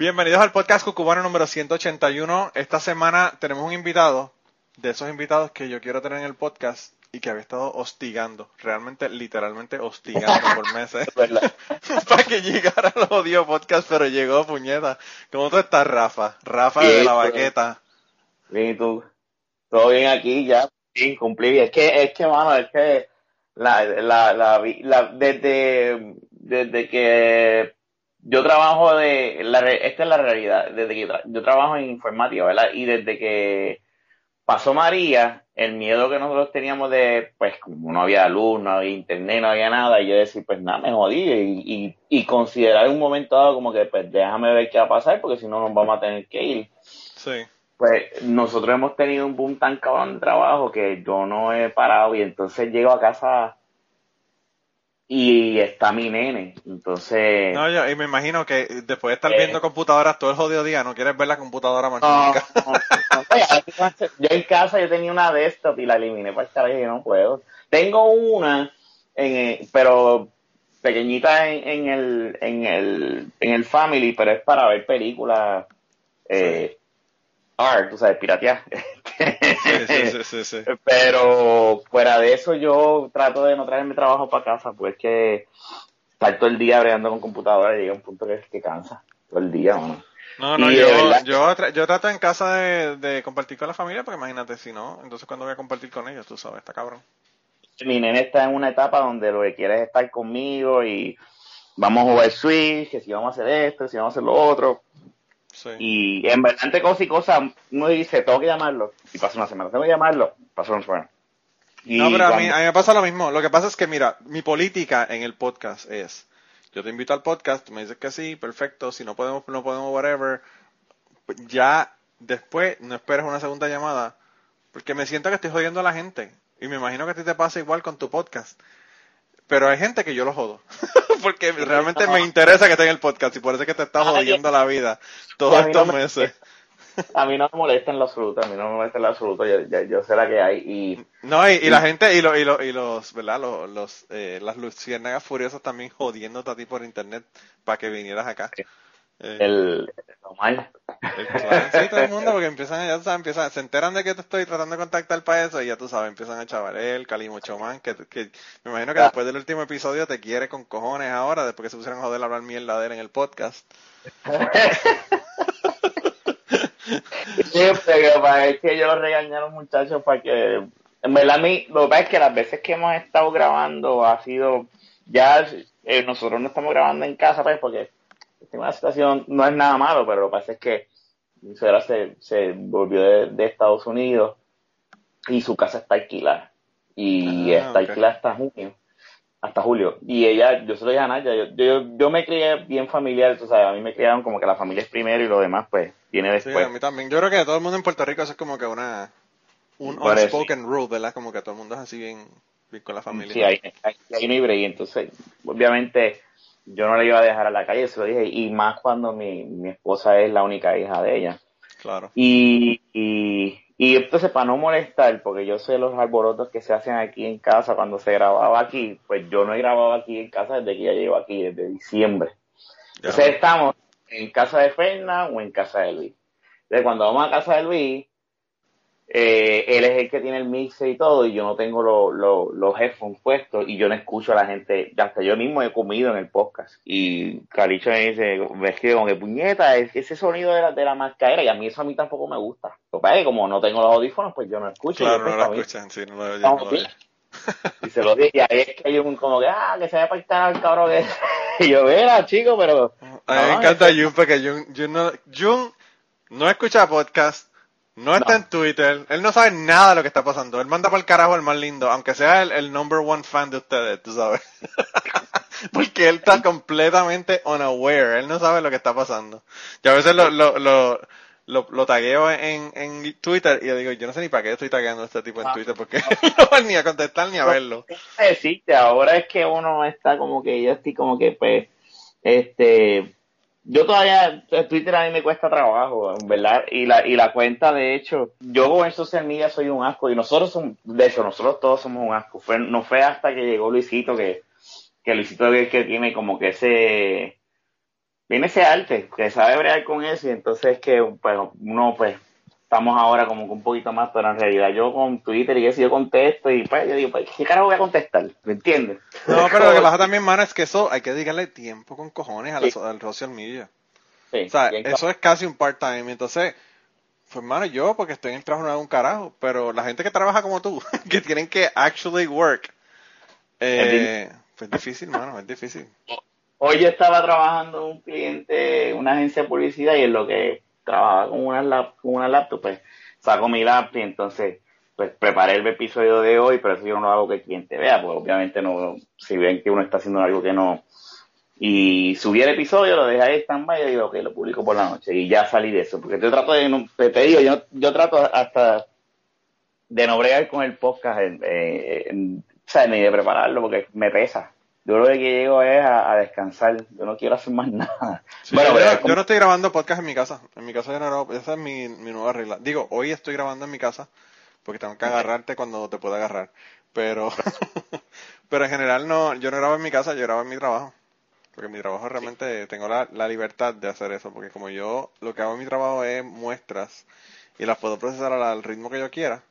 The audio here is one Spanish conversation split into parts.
Bienvenidos al podcast Cucubano número 181. Esta semana tenemos un invitado, de esos invitados que yo quiero tener en el podcast y que había estado hostigando, realmente, literalmente hostigando por meses, para que llegara al odio podcast, pero llegó, puñeta. ¿Cómo tú estás, Rafa? Rafa de la baqueta. Bien, ¿y tú? Todo bien aquí, ya, bien, cumplí. Es que, es que, mano, es que la, la, la, la desde, desde que yo trabajo de, la, esta es la realidad, desde que yo trabajo en informática, ¿verdad? Y desde que pasó María, el miedo que nosotros teníamos de, pues, como no había luz, no había internet, no había nada, y yo decía, pues nada, me jodí, y, y, y considerar un momento dado como que, pues, déjame ver qué va a pasar, porque si no nos vamos a tener que ir. Sí. Pues nosotros hemos tenido un boom tan cabrón de trabajo que yo no he parado, y entonces llego a casa y está mi nene. Entonces. No, yo, y me imagino que después de estar viendo Eh. computadoras todo el jodido día, no quieres ver la computadora más No, yo en casa yo tenía una desktop y la eliminé para el carajo y no puedo. Tengo una, en, pero pequeñita en, en el en el en el family, pero es para ver películas eh, art, tú sabes, piratear. Sí, sí, sí. Pero fuera de eso yo trato de no traerme trabajo para casa, pues que estar todo el día bregando con computadora llega a un punto que, que cansa todo el día, mano. No, no, yo, yo, tra- yo trato en casa de, de compartir con la familia, porque imagínate, si no, entonces cuando voy a compartir con ellos, tú sabes, está cabrón. mi nene está en una etapa donde lo que quiere es estar conmigo y vamos a jugar Switch, que si vamos a hacer esto, si vamos a hacer lo otro. Sí. Y en verdad, entre cosas y cosas, uno dice, tengo que llamarlo. Y pasa una semana, tengo que llamarlo. Pasó una semana. Y No, pero a mí, a mí me pasa lo mismo. Lo que pasa es que, mira, mi política en el podcast es, yo te invito al podcast, tú me dices que sí, perfecto, si no podemos, no podemos, whatever. Ya después no esperes una segunda llamada, porque me siento que estoy jodiendo a la gente. Y me imagino que a ti te pasa igual con tu podcast. Pero hay gente que yo lo jodo. porque realmente me interesa que esté en el podcast y por eso es que te está Ay, jodiendo la vida todos no estos me- meses. A mí no me molesta en lo absoluto, a mí no me molesta en lo absoluto, yo, yo, yo sé la que hay. Y No, y, y la gente, y, lo, y, lo, y los, ¿verdad? Los, los, eh, las luciérnagas furiosas también jodiéndote a ti por internet para que vinieras acá. Eh, el, lo mal. el clan, sí, todo el mundo, porque empiezan, ya sabes, empiezan, se enteran de que te estoy tratando de contactar para eso y ya tú sabes, empiezan a chaval el Calimo Chomán, que, que me imagino que después del último episodio te quiere con cojones ahora, después que se pusieron a joder a hablar mierda de él en el podcast. Sí, pero para- es que yo lo regañé a los muchachos para que, en verdad, a mí, lo que pasa es que las veces que hemos estado grabando ha sido, ya eh, nosotros no estamos grabando en casa, pues, porque esta es una situación, no es nada malo, pero lo que pasa es que mi suegra se, se volvió de, de Estados Unidos y su casa está alquilada. Y Ah, está ok. alquilada hasta junio, hasta julio. Y ella, yo se lo dije a Naya, yo, yo, yo me crié bien familiar, tú sabes, a mí me criaron como que la familia es primero y lo demás, pues, viene Sí, después. a mí también. Yo creo que todo el mundo en Puerto Rico eso es como que una, un unspoken rule, ¿verdad? Como que todo el mundo es así bien, bien con la familia. Sí, ahí, ahí, ahí no hay break. Entonces, obviamente, yo no le iba a dejar a la calle, se lo dije, y más cuando mi, mi esposa es la única hija de ella. Claro. Y, y, y entonces, para no molestar, porque yo sé los alborotos que se hacen aquí en casa cuando se grababa aquí, pues yo no he grabado aquí en casa desde que ella llegó aquí, desde diciembre. Ya. Entonces, estamos en casa de Ferna o en casa de Luis. Entonces, cuando vamos a casa de Luis, eh, él es el que tiene el mixer y todo, y yo no tengo lo- lo- los headphones puestos, y yo no escucho a la gente, hasta yo mismo he comido en el podcast, y Caricho me dice, me escribe como que puñeta, es que ese sonido de la, de la mascarera, y a mí eso a mí tampoco me gusta. Lo que pasa es que como no tengo los audífonos, pues yo no escucho. Claro, no lo escuchan, sí, no lo oyen, no. Y se lo dije, y ahí es que hay un como que, ah, que se va a pactar al cabrón que y yo, mira, chico, pero... A mí me encanta que- Jun porque Jun, Jun no, Jun no escucha podcast, no está No. en Twitter, él no sabe nada de lo que está pasando. Él manda por el carajo el más lindo, aunque sea el, el number one fan de ustedes, tú sabes. Porque él está completamente unaware, él no sabe lo que está pasando. Yo a veces lo, lo, lo, lo, lo tagueo en, en Twitter y yo digo, yo no sé ni para qué estoy tagueando a este tipo en Ah. Twitter, porque no va ni a contestar ni a verlo. decirte, ahora es que uno está como que yo estoy como que pues este yo todavía Twitter a mí me cuesta trabajo, ¿verdad? Y la y la cuenta de hecho, yo con el social media soy un asco y nosotros somos de hecho nosotros todos somos un asco. Fue no fue hasta que llegó Luisito que que Luisito es que tiene como que ese tiene ese arte, que sabe bregar con eso y entonces que pues uno pues estamos ahora como que un poquito más, pero en realidad yo con Twitter y eso yo contesto y pues yo digo, pues, ¿qué carajo voy a contestar? ¿Me entiendes? No, pero lo que pasa también, mano, es que eso hay que dedicarle tiempo con cojones a la Sí. al social media. Sí, O sea, eso es casi un part-time. Entonces, pues, mano, yo, porque estoy en el trabajo, no hago un carajo. Pero la gente que trabaja como tú, que tienen que actually work, eh, pues es difícil, mano, es difícil. Hoy yo estaba trabajando un cliente, una agencia de publicidad, y en lo que trabajaba con una, lap, con una laptop, pues saco mi laptop y entonces pues preparé el episodio de hoy, pero eso yo no lo hago que el cliente vea, porque obviamente no, si ven que uno está haciendo algo que no. Y subí el episodio, lo dejé ahí stand-by y digo, ok, lo publico por la noche. Y ya salí de eso, porque yo trato de, no- te, te digo, yo, yo trato hasta de no bregar con el podcast, en, eh, en- o sea, ni de prepararlo, porque me pesa. Yo lo que llego es a, a descansar, yo no quiero hacer más nada. Sí, bueno, yo, pero no estoy grabando podcast en mi casa. En mi casa yo no grabo, esa es mi, mi nueva regla. Digo, hoy estoy grabando en mi casa porque tengo que agarrarte cuando te pueda agarrar. Pero, pero en general no, yo no grabo en mi casa, yo grabo en mi trabajo. Porque mi trabajo realmente tengo la, la libertad de hacer eso, porque como yo lo que hago en mi trabajo es muestras y las puedo procesar al, al ritmo que yo quiera,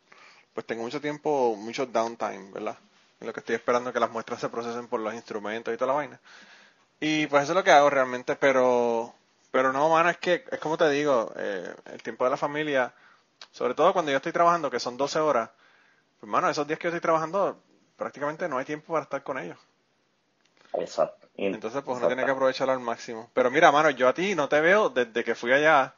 pues tengo mucho tiempo, mucho downtime, ¿verdad? En lo que estoy esperando que las muestras se procesen por los instrumentos y toda la vaina. Y pues eso es lo que hago realmente, pero pero no, mano, es que es como te digo, eh, el tiempo de la familia, sobre todo cuando yo estoy trabajando, que son 12 horas, pues mano, esos días que yo estoy trabajando, prácticamente no hay tiempo para estar con ellos. Exacto. Entonces, pues uno tiene que aprovecharlo al máximo. Pero mira, mano, yo a ti no te veo desde que fui allá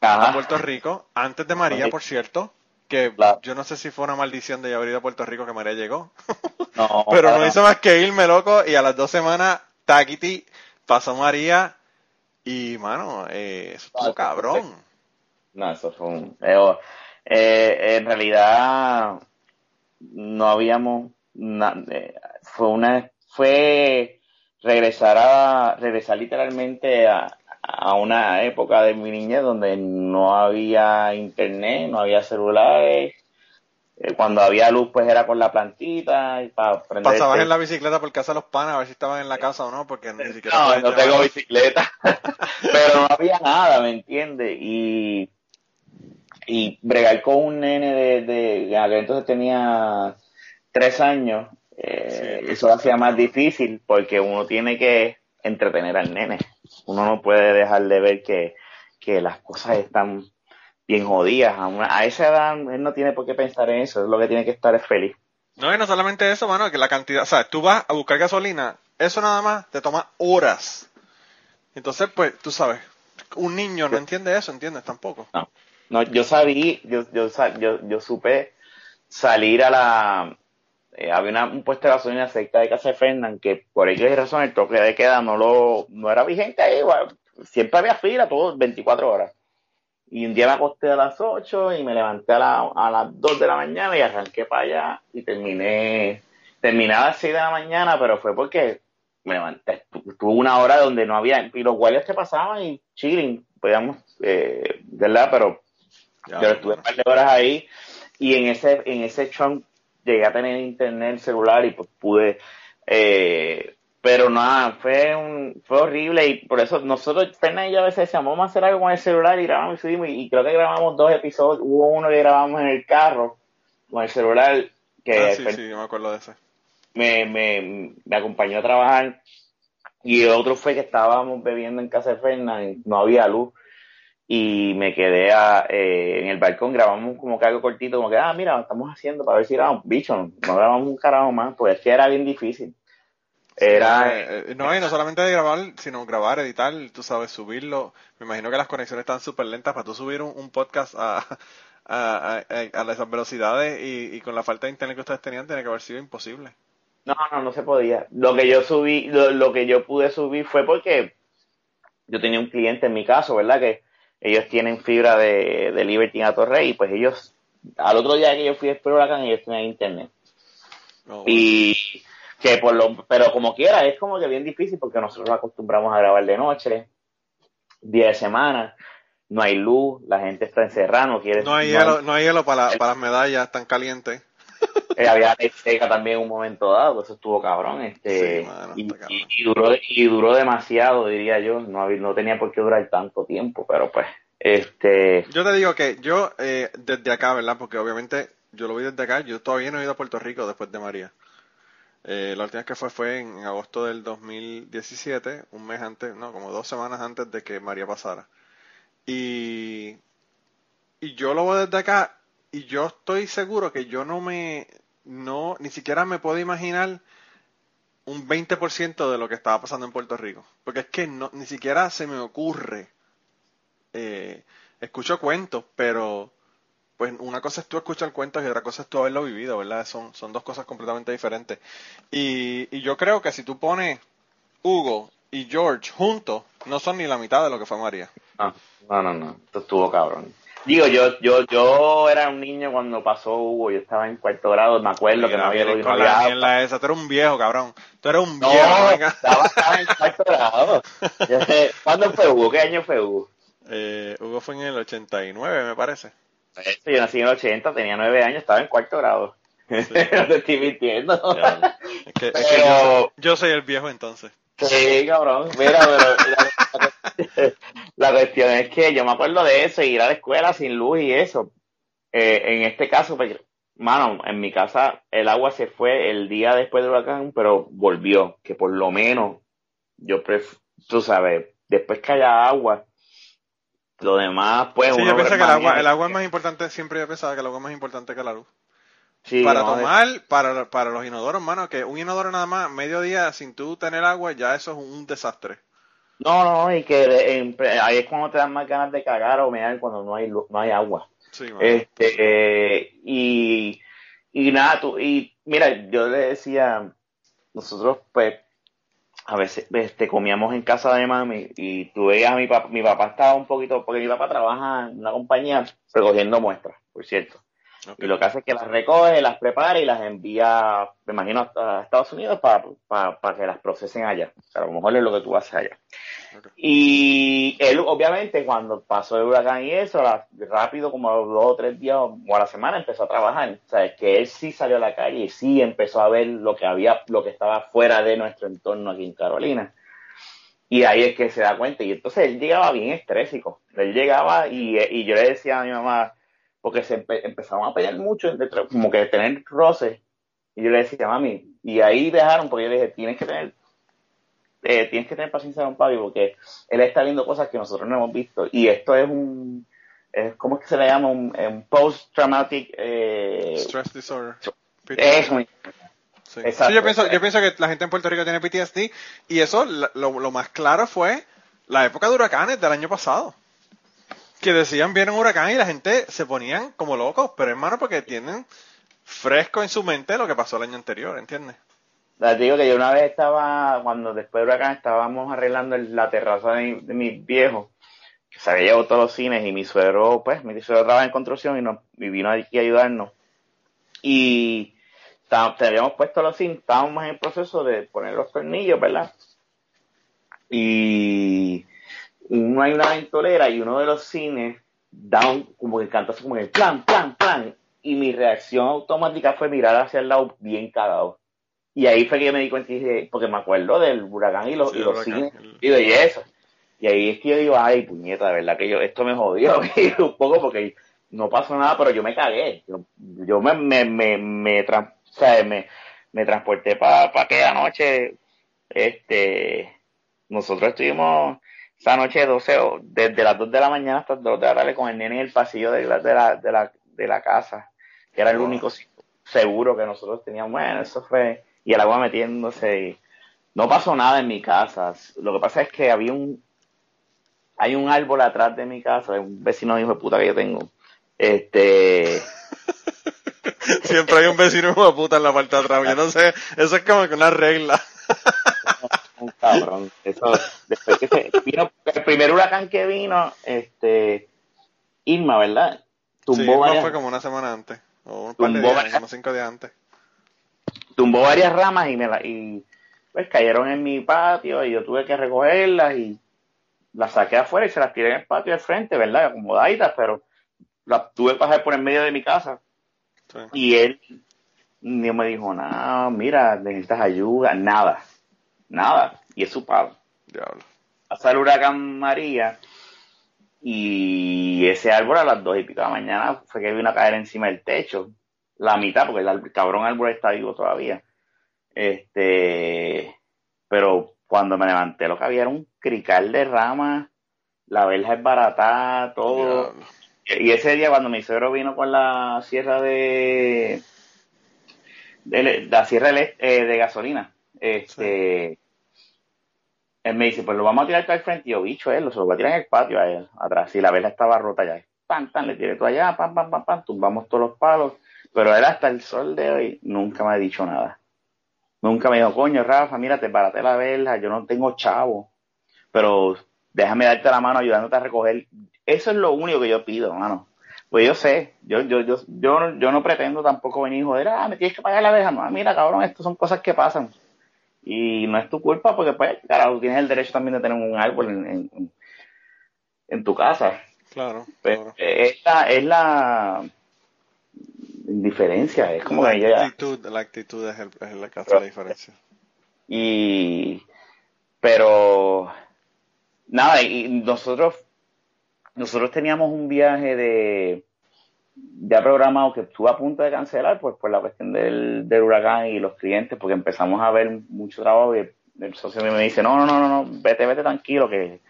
a Ajá. Puerto Rico, antes de María, por cierto, que Claro. yo no sé si fue una maldición de haber ido a Puerto Rico que María llegó, No, pero no hizo más que irme, loco, y a las dos semanas, taquiti, pasó María, y, mano, eh, eso estuvo Ah, cabrón. No, eso fue un... eh, eh, en realidad no habíamos... na- eh, fue una... Fue regresar a... Regresar literalmente a, a una época de mi niñez donde no había internet, no había celulares. Eh, cuando había luz pues era con la plantita y para prender Pasabas el en la bicicleta por casa de los panas a ver si estaban en la casa o no, porque ni siquiera No, no tengo bicicleta. Pero no había nada, ¿me entiendes? Y, y bregar con un nene de, de, entonces tenía tres años, eh, Sí. eso lo hacía más difícil porque uno tiene que entretener al nene. Uno no puede dejar de ver que, que las cosas están bien jodidas. A, una- a esa edad él no tiene por qué pensar en eso, es lo que tiene que estar es feliz. No, y no solamente eso, mano, que la cantidad, o sea, tú vas a buscar gasolina, eso nada más te toma horas. Entonces, pues, tú sabes, un niño no entiende eso, ¿entiendes? Tampoco. No, no yo sabí, yo, yo, yo, yo supe salir a la... eh, había una- un puesto de gasolina cerca de casa de Fernán que por X razón el toque de queda no lo no era vigente ahí, siempre había fila, todo 24 horas. Y un día me acosté a las 8 y me levanté a, la- a las 2 de la mañana y arranqué para allá y terminé, terminé a las 6 de la mañana, pero fue porque me levanté, tu- tuve una hora donde no había, y los guardias que pasaban y chilling, podíamos, eh, ¿verdad? Pero Ya, yo estuve un par de horas ahí y en ese, en ese chunk llegué a tener internet celular y pues pude, eh, pero nada, fue un, fue horrible y por eso nosotros, Fernan y yo a veces decíamos, vamos a hacer algo con el celular y grabamos y subimos y, y creo que grabamos dos episodios, hubo uno que grabamos en el carro con el celular que Ah, sí, sí, yo me acuerdo de ese. me, me, me acompañó a trabajar y el otro fue que estábamos bebiendo en casa de Fernan y no había luz y me quedé a, eh, en el balcón, grabamos como que algo cortito, como que, ah, mira, lo estamos haciendo para ver si grabamos, bicho, no, no grabamos un carajo más, pues es que era bien difícil. Era, Eh, eh, no, y no solamente de grabar, sino grabar, editar, tú sabes, subirlo. Me imagino que las conexiones están súper lentas para tú subir un, un podcast a, a, a, a esas velocidades y, y con la falta de internet que ustedes tenían, tiene que haber sido imposible. No, no, no se podía. Lo que yo subí, lo, lo que yo pude subir fue porque yo tenía un cliente en mi caso, ¿verdad? Que ellos tienen fibra de, de Liberty a Torrey y pues ellos, al otro día que yo fui a Huracán, ellos tenían internet. Oh. Y que por lo, pero como quiera, es como que bien difícil porque nosotros nos acostumbramos a grabar de noche, día de semana, no hay luz, la gente está encerrada, no quiere... No hay hielo, no hay hielo para, para las medallas tan calientes. Eh, había seca también en un momento dado, pues eso estuvo cabrón, este, Sí, y, está cabrón. y- y duró, y duró demasiado, diría yo, no, había- no tenía por qué durar tanto tiempo, pero pues, este, Yo te digo que yo, eh, desde acá, ¿verdad? Porque obviamente yo lo vi desde acá, yo todavía no he ido a Puerto Rico después de María. Eh, la última vez que fue fue en, en agosto del 2017, un mes antes, no, como dos semanas antes de que María pasara. Y, y yo lo veo desde acá y yo estoy seguro que yo no me, no, ni siquiera me puedo imaginar un 20% de lo que estaba pasando en Puerto Rico. Porque es que no, ni siquiera se me ocurre. Eh, escucho cuentos, pero pues una cosa es tú escuchar cuentos y otra cosa es tú haberlo vivido, ¿verdad? Son, son dos cosas completamente diferentes. Y, y yo creo que si tú pones Hugo y George juntos, no son ni la mitad de lo que fue María. no, no, no, no, esto estuvo cabrón. Digo, yo, yo, yo era un niño cuando pasó Hugo, yo estaba en cuarto grado, me acuerdo que no Mira, había y no con la había mierda esa. Tú eres un viejo, cabrón. Tú eres un No, viejo. venga. estaba, estaba en cuarto grado. Sé, ¿Cuándo fue Hugo? ¿Qué año fue Hugo? Eh, Hugo fue en el 89, me parece. Eso, yo nací en el 80, tenía nueve años, estaba en cuarto grado. no te estoy mintiendo. Es que, es que Pero- yo, soy, yo soy el viejo entonces. Sí, cabrón. Mira, pero la, cuestión es que yo me acuerdo de eso, ir a la escuela sin luz y eso. Eh, en este caso, pues, mano, en mi casa el agua se fue el día después del huracán, pero volvió, que por lo menos yo pref tú sabes, después que haya agua, lo demás, pues Sí, yo pienso que el agua, el agua es más importante, siempre yo pensaba que el agua es más importante que la luz. Sí, para no, tomar, para, para los inodoros, hermano, que un inodoro nada más, medio día sin tú tener agua, ya eso es un desastre. No, no, y que en- ahí es cuando te dan más ganas de cagar o mear cuando no hay, no hay agua. Sí. Este, eh, y, y nada, tú, y mira, yo le decía, nosotros pues a veces este, comíamos en casa de mami y tú veías a mi papá, mi papá estaba un poquito, porque mi papá trabaja en una compañía recogiendo muestras, por cierto. Y lo que hace es que las recoge, las prepara y las envía, me imagino, a Estados Unidos para, para, que las procesen allá. O sea, a lo mejor es lo que tú haces allá. Y él, obviamente, cuando pasó el huracán y eso, rápido, como a los dos o tres días o a la semana, empezó a trabajar. O sea, es que él sí salió a la calle y sí empezó a ver lo que había, lo que estaba fuera de nuestro entorno aquí en Carolina. Y ahí es que se da cuenta. Y entonces él llegaba bien estrésico. Él llegaba y, y yo le decía a mi mamá, porque se empe- empezaron a pelear mucho, como que tener roces. Y yo le decía, mami, y ahí dejaron, porque yo le dije, tienes que tener, eh, tienes que tener paciencia con papi, porque él está viendo cosas que nosotros no hemos visto. Y esto es un, es, ¿cómo es que se le llama? Un, un post-traumatic, eh, Stress disorder. eso, Sí. Exacto. Sí, yo pienso, yo pienso que la gente en Puerto Rico tiene PTSD y eso lo, lo más claro fue la época de huracanes del año pasado. Que decían viene un huracán y la gente se ponían como locos, pero hermano porque tienen fresco en su mente lo que pasó el año anterior, ¿entiendes? Les digo que yo una vez estaba, cuando después del huracán estábamos arreglando la terraza de, mi- de que se había llevado todos los cines y mi suegro, pues, mi suegro trabaja en construcción y, nos, vino aquí a ayudarnos. Y te habíamos puesto los cines, estábamos en el proceso de poner los tornillos, ¿verdad? Y uno hay una ventolera y uno de los cines da un, como que canta así como que plan, plan, plan. Y mi reacción automática fue mirar hacia el lado bien cagado. Y ahí fue que yo me di cuenta y dije, porque me acuerdo del huracán y los, Sí, y los huracán, cines el- y de eso. Y ahí es que yo digo, ay, puñeta, de verdad que yo, esto me jodió un poco porque no pasó nada, pero yo me cagué. Yo, yo me, me, me, me, tran- o sea, me, me transporté para aquella noche. Este, nosotros estuvimos esa noche 12, o- desde las 2 de la mañana hasta las 2 de la tarde con el nene en el pasillo de la, de la, de la, de la casa, que era el único seguro que nosotros teníamos. Bueno, eso fue, y el agua metiéndose. y no pasó nada en mi casa. Lo que pasa es que había un, hay un árbol atrás de mi casa, un vecino hijo de puta que yo tengo. Este, Siempre hay un vecino hijo de puta en la parte de atrás. Yo no sé, eso es como que una regla. Un cabrón. Eso, después que se vino, el primer huracán que vino, este, Irma, ¿verdad? Tumbó no varias, fue como una semana antes. O un par de Tumbó días, varias- como cinco días antes. tumbó varias ramas y me la, y pues cayeron en mi patio y yo tuve que recogerlas y las saqué afuera y se las tiré en el patio de frente, ¿verdad? Acomodaditas, pero las tuve que pasar por el medio de mi casa. Sí. Y él no me dijo, nada, mira, necesitas ayuda, nada, nada. Y es su padre. Diablo. Pasa el huracán María y ese árbol a las dos y pico de la mañana fue que vino a caer encima del techo. La mitad, porque el, cabrón árbol está vivo todavía. Este, pero cuando me levanté lo que había era un crical de ramas, la verja es barata, todo. Diablo. Y ese día cuando mi suegro vino con la sierra de, de la sierra elec- eh, de gasolina, este, él me dice, pues lo vamos a tirar al frente. Y yo, bicho, él, se lo voy a tirar en el patio a él, atrás. Y la vela estaba rota ya. Pam, pam, le tiré todo allá, pam, pam, pam, pam, tumbamos todos los palos. Pero él hasta el sol de hoy nunca me ha dicho nada. Nunca me dijo, coño, Rafa, mira, te paraste la vela, yo no tengo chavo. Pero déjame darte la mano ayudándote a recoger. Eso es lo único que yo pido, mano. Pues yo sé, yo, yo, yo, yo, no- pretendo tampoco venir y joder, ah, me tienes que pagar la abeja. No, mira, cabrón, esto son cosas que pasan. Y no es tu culpa porque, pues, claro, tienes el derecho también de tener un árbol en, en- tu casa. Claro, Pues, claro. es la, es la indiferencia, es como la que ya, actitud, la actitud es, el, es la que hace la diferencia. y pero nada y nosotros nosotros teníamos un viaje de ya programado que estuvo a punto de cancelar pues por la cuestión del, del huracán y los clientes porque empezamos a ver mucho trabajo y el, socio me dice no no no no vete vete tranquilo que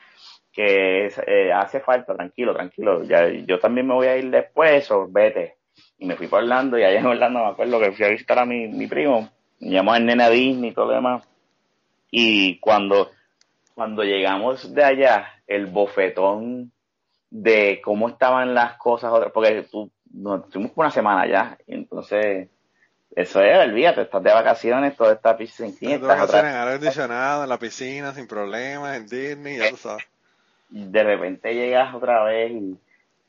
que eh, hace falta tranquilo tranquilo ya yo también me voy a ir después o vete y me fui para Orlando y allá en Orlando me acuerdo que fui a visitar a mi, mi primo me llamó el nene Disney y todo lo demás. Y cuando, cuando llegamos de allá, el bofetón de cómo estaban las cosas, porque tú, nos estuvimos por una semana ya, y entonces, eso es, olvídate, estás de vacaciones, toda esta piscina, estás hacer en aire acondicionado, en la piscina, sin problemas, en Disney, ya tú sabes. de repente llegas otra vez y,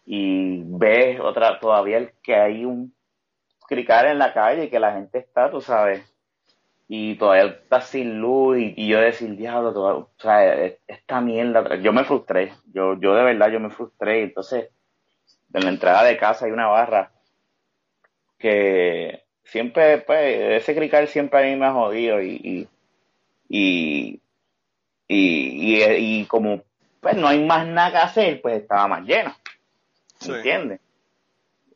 y ves otra, todavía el que hay un cricar en la calle y que la gente está, tú sabes, y todavía está sin luz y, y yo decir, diablo, o sea, es- esta mierda, yo me frustré, yo, yo de verdad yo me frustré, entonces en la entrada de casa hay una barra que siempre, pues, ese cricar siempre a mí me ha jodido y, y, y, y, y, como pues no hay más nada que hacer, pues estaba más lleno, Sí. ¿entiendes?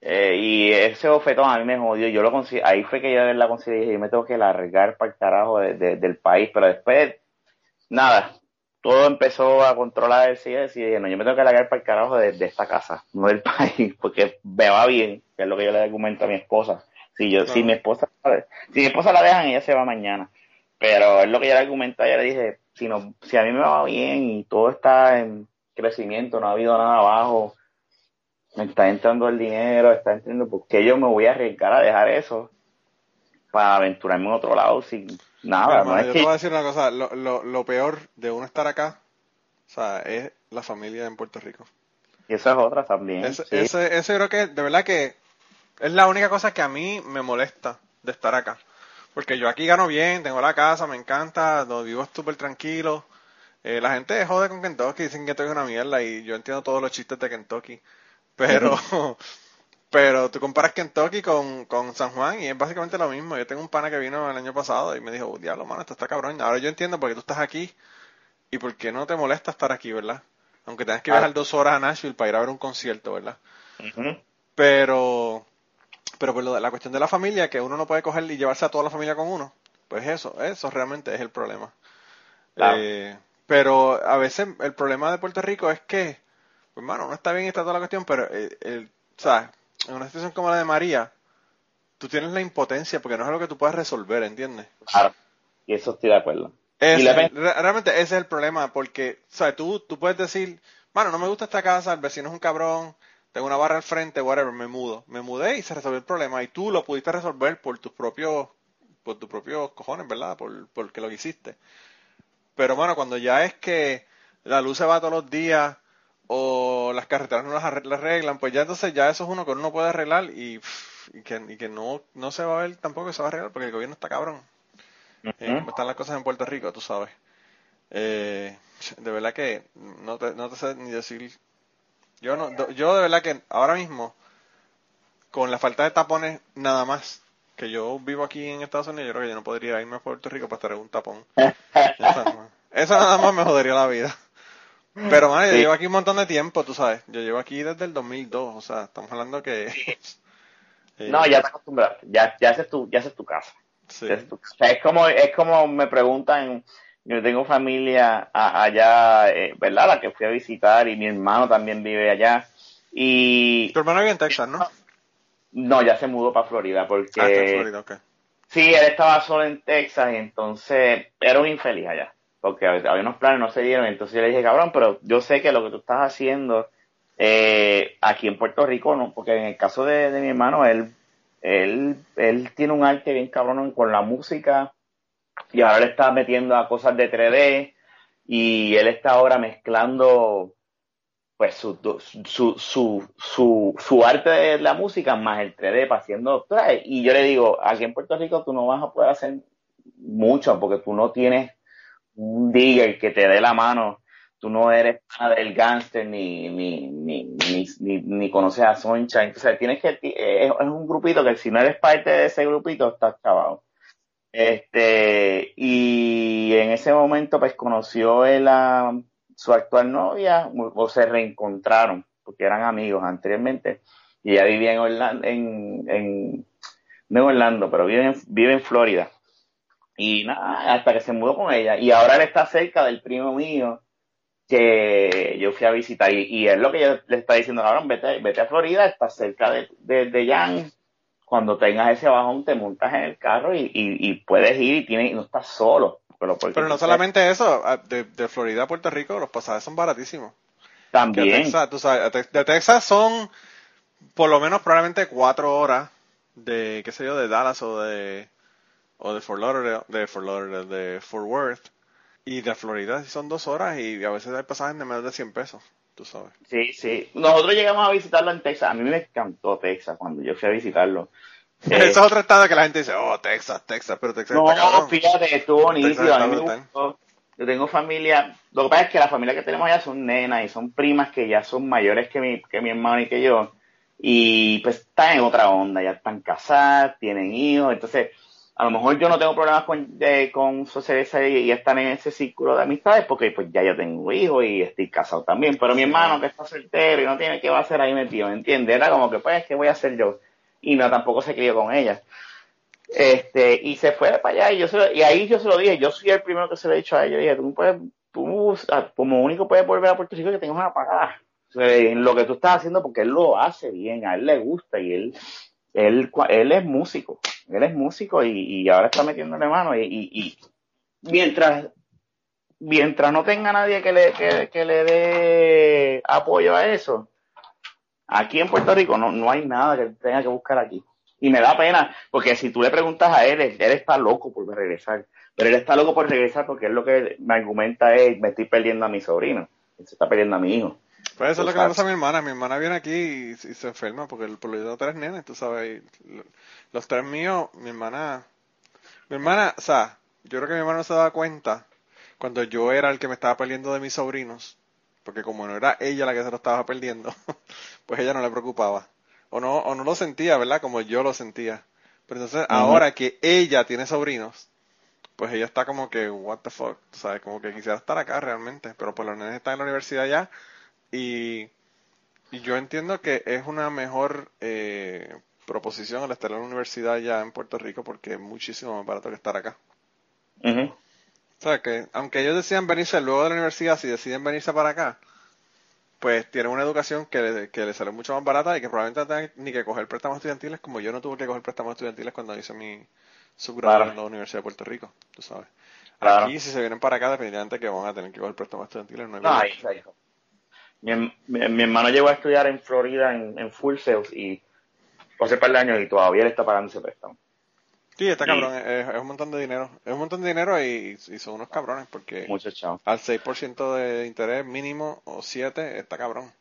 Eh, y ese bofetón a mí me jodió, yo lo ahí fue que yo la dije, yo me tengo que largar para el carajo de- de- del país, pero después, nada, todo empezó a controlarse y eso, y dije, no, yo me tengo que largar para el carajo de, de esta casa, no del país, porque me va bien, que es lo que yo le argumento a mi esposa. Si yo, si mi esposa, si mi esposa la dejan, ella se va mañana. Pero es lo que yo le argumenté, yo le dije, si no, si a mí me va bien y todo está en crecimiento, no ha habido nada abajo, me está entrando el dinero, está entrando, ¿por qué yo me voy a arriesgar a dejar eso para aventurarme en otro lado sin nada? No es yo que te voy a decir una cosa, lo, lo, lo peor de uno estar acá, o sea, es la familia en Puerto Rico. y eso es otra también. Ese, sí. ese, ese creo que, de verdad que es la única cosa que a mí me molesta de estar acá. Porque yo aquí gano bien, tengo la casa, me encanta, lo vivo súper tranquilo. Eh, la gente jode con Kentucky, dicen que Kentucky es una mierda y yo entiendo todos los chistes de Kentucky. Pero, pero tú comparas Kentucky con, con San Juan y es básicamente lo mismo. Yo tengo un pana que vino el año pasado y me dijo, diablo, mano, esto está cabrón. Ahora yo entiendo por qué tú estás aquí y por qué no te molesta estar aquí, ¿verdad? Aunque tengas que Ah. viajar dos horas a Nashville para ir a ver un concierto, ¿verdad? Pero, pero por lo de la cuestión de la familia, que uno no puede coger y llevarse a toda la familia con uno, pues eso, eso realmente es el problema. Claro. Eh, pero a veces el problema de Puerto Rico es que, pues mano, no está bien está toda la cuestión, pero el, el- o sea, en una situación como la de María, tú tienes la impotencia porque no es algo que tú puedas resolver, ¿entiendes? Claro. Y eso estoy de acuerdo. Y la realmente ese es el problema, porque, ¿sabes? Tú, tú puedes decir, mano, no me gusta esta casa, el vecino es un cabrón, tengo una barra al frente, whatever, me mudo. Me mudé y se resolvió el problema y tú lo pudiste resolver por tus propios, por tus propios cojones, ¿verdad? Por, porque lo hiciste. Pero bueno, cuando ya es que la luz se va todos los días o las carreteras no las arreglan, pues ya entonces ya eso es uno que uno puede arreglar y, que, que no, no se va a ver tampoco que se va a arreglar porque el gobierno está cabrón. Eh, están las cosas en Puerto Rico, tú sabes. Eh, de verdad que no te, no te sé ni decir. Yo no, yo de verdad que ahora mismo, con la falta de tapones nada más, que yo vivo aquí en Estados Unidos, yo creo que yo no podría irme a Puerto Rico para estar en un tapón. Eso nada más me jodería la vida. Pero, man, yo llevo aquí un montón de tiempo, tú sabes. Yo llevo aquí desde el 2002, o sea, estamos hablando que... Eh, no, ya te acostumbrado, ya, ya, haces tu, ya haces tu casa. Sí. O sea, es como, es como me preguntan, yo tengo familia allá, eh, ¿verdad? La que fui a visitar y mi hermano también vive allá. Y... Tu hermano vive en Texas, ¿no? No, ya se mudó para Florida porque... Ah, está en Florida, ok. Sí, él estaba solo en Texas y entonces era un infeliz allá. Porque había unos planes, no se dieron. Entonces yo le dije, cabrón, pero yo sé que lo que tú estás haciendo eh, aquí en Puerto Rico, no, porque en el caso de, mi hermano, él, él, él tiene un arte bien cabrón con la música y ahora le está metiendo a cosas de 3D y él está ahora mezclando pues su, su, su, su, su arte de la música más el 3D para haciendo y yo le digo aquí en Puerto Rico tú no vas a poder hacer mucho porque tú no tienes un digger que te dé la mano tú no eres nada del gangster ni, ni, ni, ni, ni, conoces a Sunshine. Entonces tienes que, es, un grupito que si no eres parte de ese grupito, estás chavado. Este, y en ese momento pues conoció él a su actual novia o se reencontraron porque eran amigos anteriormente y ella vivía en Orlando, en, en no en Orlando, pero vive en, vive en Florida. Y nada, hasta que se mudó con ella. Y ahora él está cerca del primo mío que yo fui a visitar. Y, y es lo que yo le está diciendo, ahora vete, vete a Florida, está cerca de, de, de Jan cuando tengas ese bajón te montas en el carro y, y, puedes ir y, tienes, no estás solo. Pero, no solamente eso, de, de, Florida a Puerto Rico los pasajes son baratísimos. También. de Texas son por lo menos probablemente cuatro horas de, qué sé yo, de Dallas o de, o de Fort Lauderdale, de Fort Lauderdale, de Fort Worth. Y de Florida son dos horas y a veces hay pasajes de menos de 100 pesos tú sabes. Sí, sí. Nosotros llegamos a visitarlo en Texas. A mí me encantó Texas cuando yo fui a visitarlo. Eh, es otro estado que la gente dice, oh, Texas, Texas, pero Texas no, está fíjate, estuvo nítido. A mí me gustó. Yo tengo familia, lo que pasa es que la familia que tenemos allá son nenas y son primas que ya son mayores que mi, que mi hermano y que yo. Y pues están en otra onda, ya están casadas, tienen hijos, entonces a lo mejor yo no tengo problemas con, de, con socializar y, estar en ese círculo de amistades porque pues ya yo tengo hijos y estoy casado también. Pero mi hermano que está soltero y no tiene qué va a hacer ahí metido, ¿me entiendes? Era como que pues, ¿qué voy a hacer yo? Y no, tampoco se crió con ella. Este, y se fue para allá y yo se y ahí yo se lo dije, yo soy el primero que se lo he dicho a ella, dije, tú puedes, tú como único puedes volver a Puerto Rico que tengas una pagada. en lo que tú estás haciendo porque él lo hace bien, a él le gusta y él, él, él es músico él es músico y, ahora está metiéndole mano y, y, mientras mientras no tenga nadie que le, que, le dé apoyo a eso, aquí en Puerto Rico no, no hay nada que tenga que buscar aquí. Y me da pena, porque si tú le preguntas a él, él está loco por regresar. Pero él está loco por regresar porque él lo que me argumenta es, me estoy perdiendo a mi sobrino, se está perdiendo a mi hijo. Pues eso es lo que le pasa a mi hermana. Mi hermana viene aquí y, se enferma porque por lo de tres nenes, tú sabes. los tres míos, mi hermana. Mi hermana, o sea, yo creo que mi hermana no se daba cuenta cuando yo era el que me estaba perdiendo de mis sobrinos. Porque como no era ella la que se lo estaba perdiendo, pues ella no le preocupaba. O no, o no lo sentía, ¿verdad? Como yo lo sentía. Pero entonces, ahora que ella tiene sobrinos, pues ella está como que, what the fuck, ¿sabes? Como que quisiera estar acá realmente. Pero por los nenes están en la universidad ya y, yo entiendo que es una mejor eh, proposición el estar en la universidad ya en Puerto Rico porque es muchísimo más barato que estar acá. O sea, que aunque ellos decían venirse luego de la universidad, si deciden venirse para acá, pues tienen una educación que, le, que les sale mucho más barata y que probablemente no tengan ni que coger préstamos estudiantiles como yo no tuve que coger préstamos estudiantiles cuando hice mi subgrado en la Universidad de Puerto Rico, tú sabes. Aquí, si se vienen para acá, definitivamente que van a tener que coger préstamos estudiantiles. No hay Mi, mi, mi hermano llegó a estudiar en Florida en, en Full Sales y hace par de años y todavía le está pagando ese préstamo. Sí, está Y- cabrón, es, es un montón de dinero. Es un montón de dinero y, y son unos cabrones porque chavos. al 6% de interés mínimo o 7 está cabrón.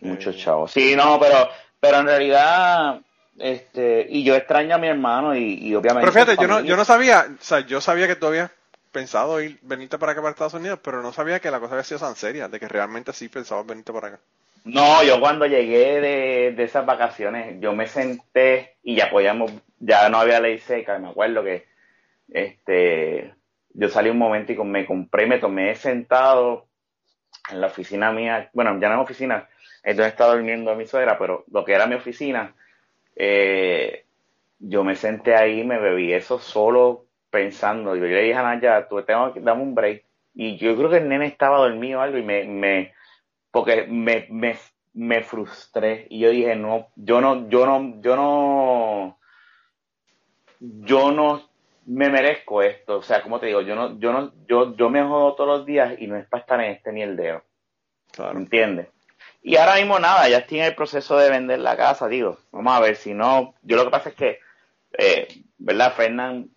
Muchos Eh, chavos. Sí, no, pero, pero en realidad, este, y yo extraño a mi hermano y, y obviamente. Pero fíjate, yo no, yo no sabía, o sea, yo sabía que tú habías pensado ir, venirte para acá, para Estados Unidos, pero no sabía que la cosa había sido tan seria, de que realmente sí pensabas venirte para acá. No, yo cuando llegué de, de esas vacaciones, yo me senté y ya podíamos, ya no había ley seca, me acuerdo que, este, yo salí un momento y me compré, me tomé sentado en la oficina mía, bueno, ya no es oficina, entonces estaba durmiendo mi suegra, pero lo que era mi oficina, eh, yo me senté ahí, me bebí eso solo pensando, yo le dije a Naya, tú tengo que darme un break, y yo creo que el nene estaba dormido o algo y me, me, porque me, me, me frustré. Y yo dije no yo no yo no yo no yo no me merezco esto o sea como te digo yo no yo no yo yo me jodo todos los días y no es para estar en este mierdero Claro. ¿entiendes? y ahora mismo nada ya estoy en el proceso de vender la casa digo. Vamos a ver si no. Yo lo que pasa es que eh, verdad Fernán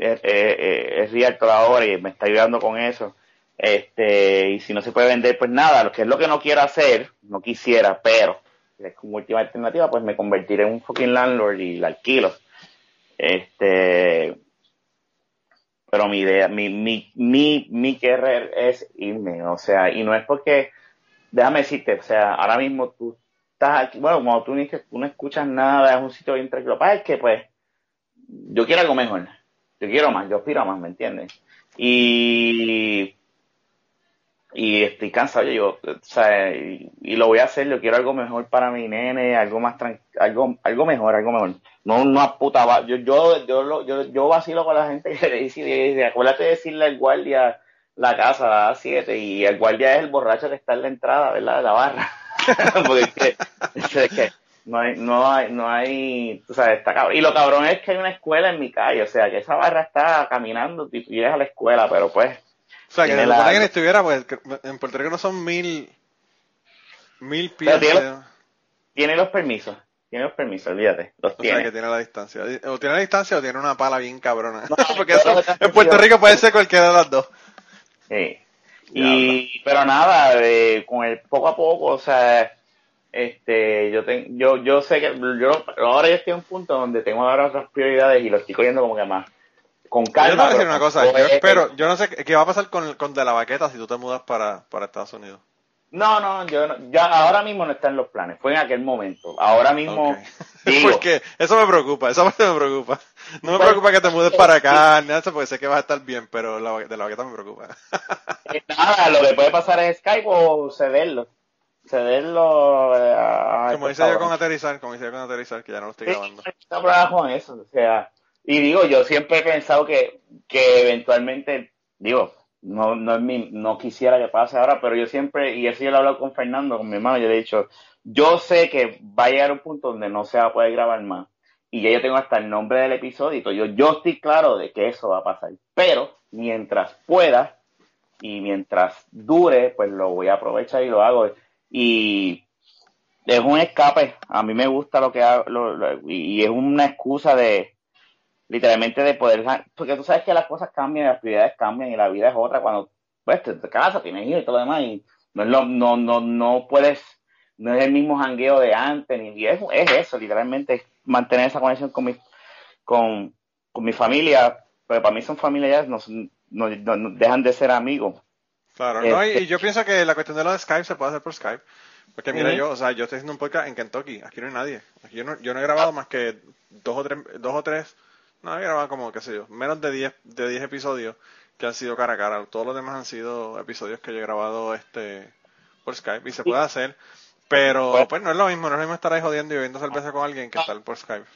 es, es, ahora y me está ayudando con eso. Este, y si no se puede vender, pues nada, lo que es lo que no quiero hacer, no quisiera, pero es como última alternativa, pues me convertiré en un fucking landlord y la alquilo. Este, pero mi idea, mi, mi, mi, mi querer es irme, o sea, y no es porque, déjame decirte, o sea, ahora mismo tú estás aquí, bueno, cuando tú, ni, tú no escuchas nada, es un sitio bien tranquilo, para es que pues, yo quiero algo mejor, yo quiero más, yo aspiro más, ¿me entiendes? Y y estoy cansado yo, o sea, y, lo voy a hacer, yo quiero algo mejor para mi nene, algo más algo algo mejor, algo mejor. No una puta yo yo yo yo, yo vacilo con la gente que le dice, dice, acuérdate de decirle al guardia la casa a las 7 y el guardia es el borracho que está en la entrada, ¿verdad? De la barra. Porque es que, es que no hay, no hay, no hay, tú sabes, está cabrón. Y lo cabrón es que hay una escuela en mi calle, o sea, que esa barra está caminando y tú llegas a la escuela, pero pues, O sea, que se la- supone que estuviera, pues, en Puerto Rico no son mil, mil pies, tiene- de- tiene los permisos, tiene los permisos, olvídate, los o sea, tiene. que tiene la distancia. O tiene la distancia o tiene una pala bien cabrona. No, Porque eso, en Puerto. Rico puede ser cualquiera de las dos. Sí. Y, pero nada, eh, con el poco a poco, o sea, este, yo ten- yo, yo sé que yo ahora yo estoy en un punto donde tengo ahora otras prioridades y lo estoy cogiendo como que más con calma. yo te voy a decir pero una cosa, tampoco yo es- espero, yo no sé qué va a pasar con, con De La Baqueta si tú te mudas para, para Estados Unidos. No, no, yo no, ya ahora mismo no está en los planes, fue en aquel momento. Ahora mismo, digo, Porque eso me preocupa, esa parte me preocupa. No me Pues, preocupa que te mudes para acá, nada de eso, porque sé que vas a estar bien, pero la, de la baqueta me preocupa. eh, nada, lo que puede pasar es Skype o cederlo. Cederlo eh, a... Como estos hice yo con aterrizar, como hice yo con aterrizar, que ya no lo estoy Sí, grabando. no problema con eso, o sea, y digo, yo siempre he pensado que, que eventualmente, digo, no, no es mi, no quisiera que pase ahora, pero yo siempre, y eso yo lo he hablado con Fernando, con mi hermano, yo le he dicho, yo sé que va a llegar un punto donde no se va a poder grabar más, y ya yo tengo hasta el nombre del episodio, y todo. yo, yo estoy claro de que eso va a pasar, pero mientras pueda, y mientras dure, pues lo voy a aprovechar y lo hago, y es un escape. A mí me gusta lo que hago y es una excusa de literalmente de poder, porque tú sabes que las cosas cambian, las prioridades cambian y la vida es otra cuando pues te, casas, tienes hijos y todo lo demás y no es lo, no, no, no puedes, no es el mismo jangueo de antes, ni es, es eso, literalmente es mantener esa conexión con mi, con, con mi familia, pero para mí son son- no, no- no dejan de ser amigos. Claro, no, y, Este- y yo pienso que la cuestión de lo de Skype se puede hacer por Skype. Porque mira yo, o sea, yo estoy haciendo un podcast en Kentucky, aquí no hay nadie. Aquí yo no, yo no he grabado más que dos o tres, dos o tres, no, he grabado como, qué sé yo, menos de diez, de diez episodios que han sido cara a cara. Todos los demás han sido episodios que yo he grabado este por Skype y se puede hacer. Pero Pues- pues no es lo mismo, no es lo mismo estar ahí jodiendo y bebiendo cerveza con alguien que estar por Skype.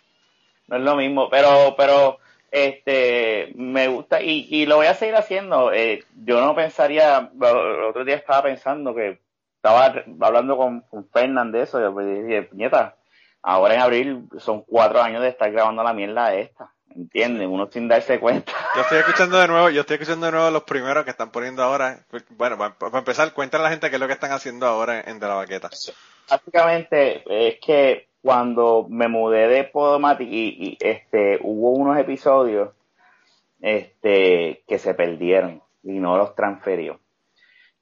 No es lo mismo, pero, pero, este, me gusta y, y lo voy a seguir haciendo. Eh, yo no pensaría, el otro día estaba pensando que estaba hablando con, con de eso, y yo dije, puñeta, ahora en abril son cuatro años de estar grabando la mierda esta. ¿entiendes? Uno sin darse cuenta. Yo estoy escuchando de nuevo, yo estoy escuchando de nuevo los primeros que están poniendo ahora. Bueno, para, para empezar, cuéntale a la gente qué es lo que están haciendo ahora en, De la Baqueta. Básicamente es que cuando me mudé de Podomatic y, este hubo unos episodios este que se perdieron y no los transferió.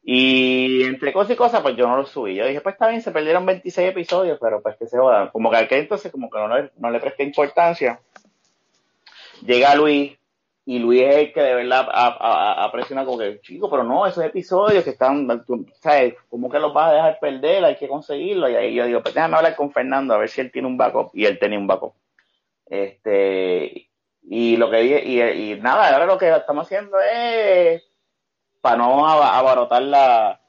Y entre cosas y cosas, pues yo no los subí. Yo dije, pues está bien, se perdieron 26 episodios, pero pues que se jodan. Como que aquel entonces como que no no le presté importancia. Llega Luis, y Luis es el que de verdad ha, presionado como que, chico, pero no, esos episodios que están, ¿sabes? ¿Cómo que los vas a dejar perder? Hay que conseguirlo. Y ahí yo digo, pues déjame hablar con Fernando a ver si él tiene un backup. Y él tenía un backup. Este, y lo que y, y nada, ahora lo que estamos haciendo es para no abarotar la,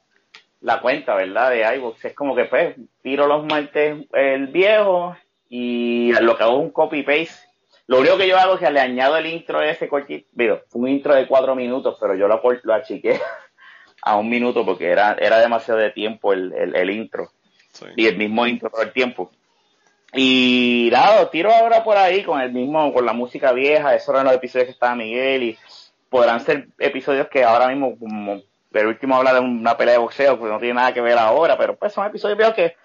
la cuenta, ¿verdad? De iVoox. Es como que pues tiro los martes el viejo y lo que hago es un copy paste lo único que yo hago es que le añado el intro de ese cortito, digo, fue un intro de cuatro minutos, pero yo lo, lo achiqué a un minuto porque era, era demasiado de tiempo el, el, intro. Y el mismo intro todo el tiempo. Y nada, tiro ahora por ahí con el mismo, con la música vieja, esos eran los episodios que estaba Miguel y podrán ser episodios que ahora mismo, como el último habla de una pelea de boxeo, pues no tiene nada que ver ahora, pero pues son episodios viejos que,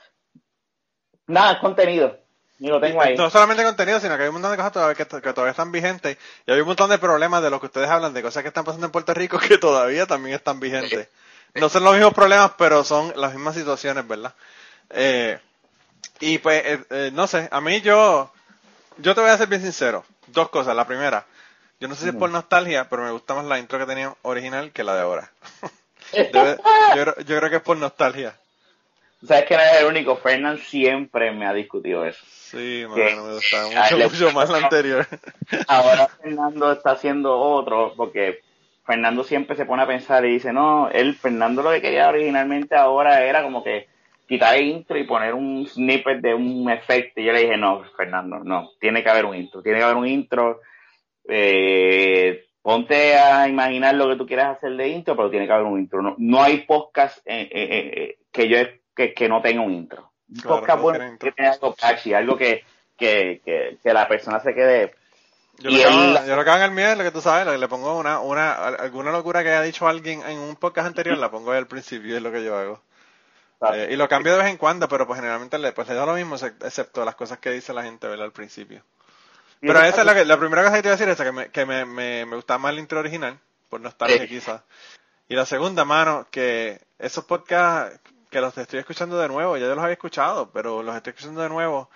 nada, contenido no solamente contenido, sino que hay un montón de cosas todavía que, todavía están vigentes. Y hay un montón de problemas de los que ustedes hablan, de cosas que están pasando en Puerto Rico que todavía también están vigentes. No son los mismos problemas, pero son las mismas situaciones, ¿verdad? Eh, y pues, eh, eh, no sé, a mí yo, yo te voy a ser bien sincero. Dos cosas. La primera, yo no sé si es por nostalgia, pero me gusta más la intro que tenía original que la de ahora. yo, yo creo que es por nostalgia. Sabes que no es el único, Fernand siempre me ha discutido eso. Sí, me gusta mucho, mucho más la anterior. Ahora Fernando está haciendo otro, porque Fernando siempre se pone a pensar y dice, no, él, Fernando lo que quería originalmente ahora era como que quitar el intro y poner un snippet de un efecto. Y yo le dije, no, Fernando, no, tiene que haber un intro, tiene que haber un intro. Eh, ponte a imaginar lo que tú quieras hacer de intro, pero tiene que haber un intro. No, no hay podcast eh, eh, que yo que, que no tenga un intro. Un podcast bueno que tenga algo catchy, algo que, que, que, que la persona se quede yo, lo que hago, yo lo que hago en el mío es lo que tú sabes, lo que le pongo una, una, alguna locura que haya dicho alguien en un podcast anterior, la pongo ahí al principio, es lo que yo hago. Eh, y lo cambio de vez en cuando, pero pues generalmente le, pues le da lo mismo, excepto las cosas que dice la gente, ¿verdad? Al principio. Pero esa es la, que, la primera cosa que te iba a decir, esa que me, que me, me, me gustaba más el intro original, por nostalgia quizás. Y la segunda, mano, que esos podcasts que los estoy escuchando de nuevo, ya yo los había escuchado, pero los estoy escuchando de nuevo,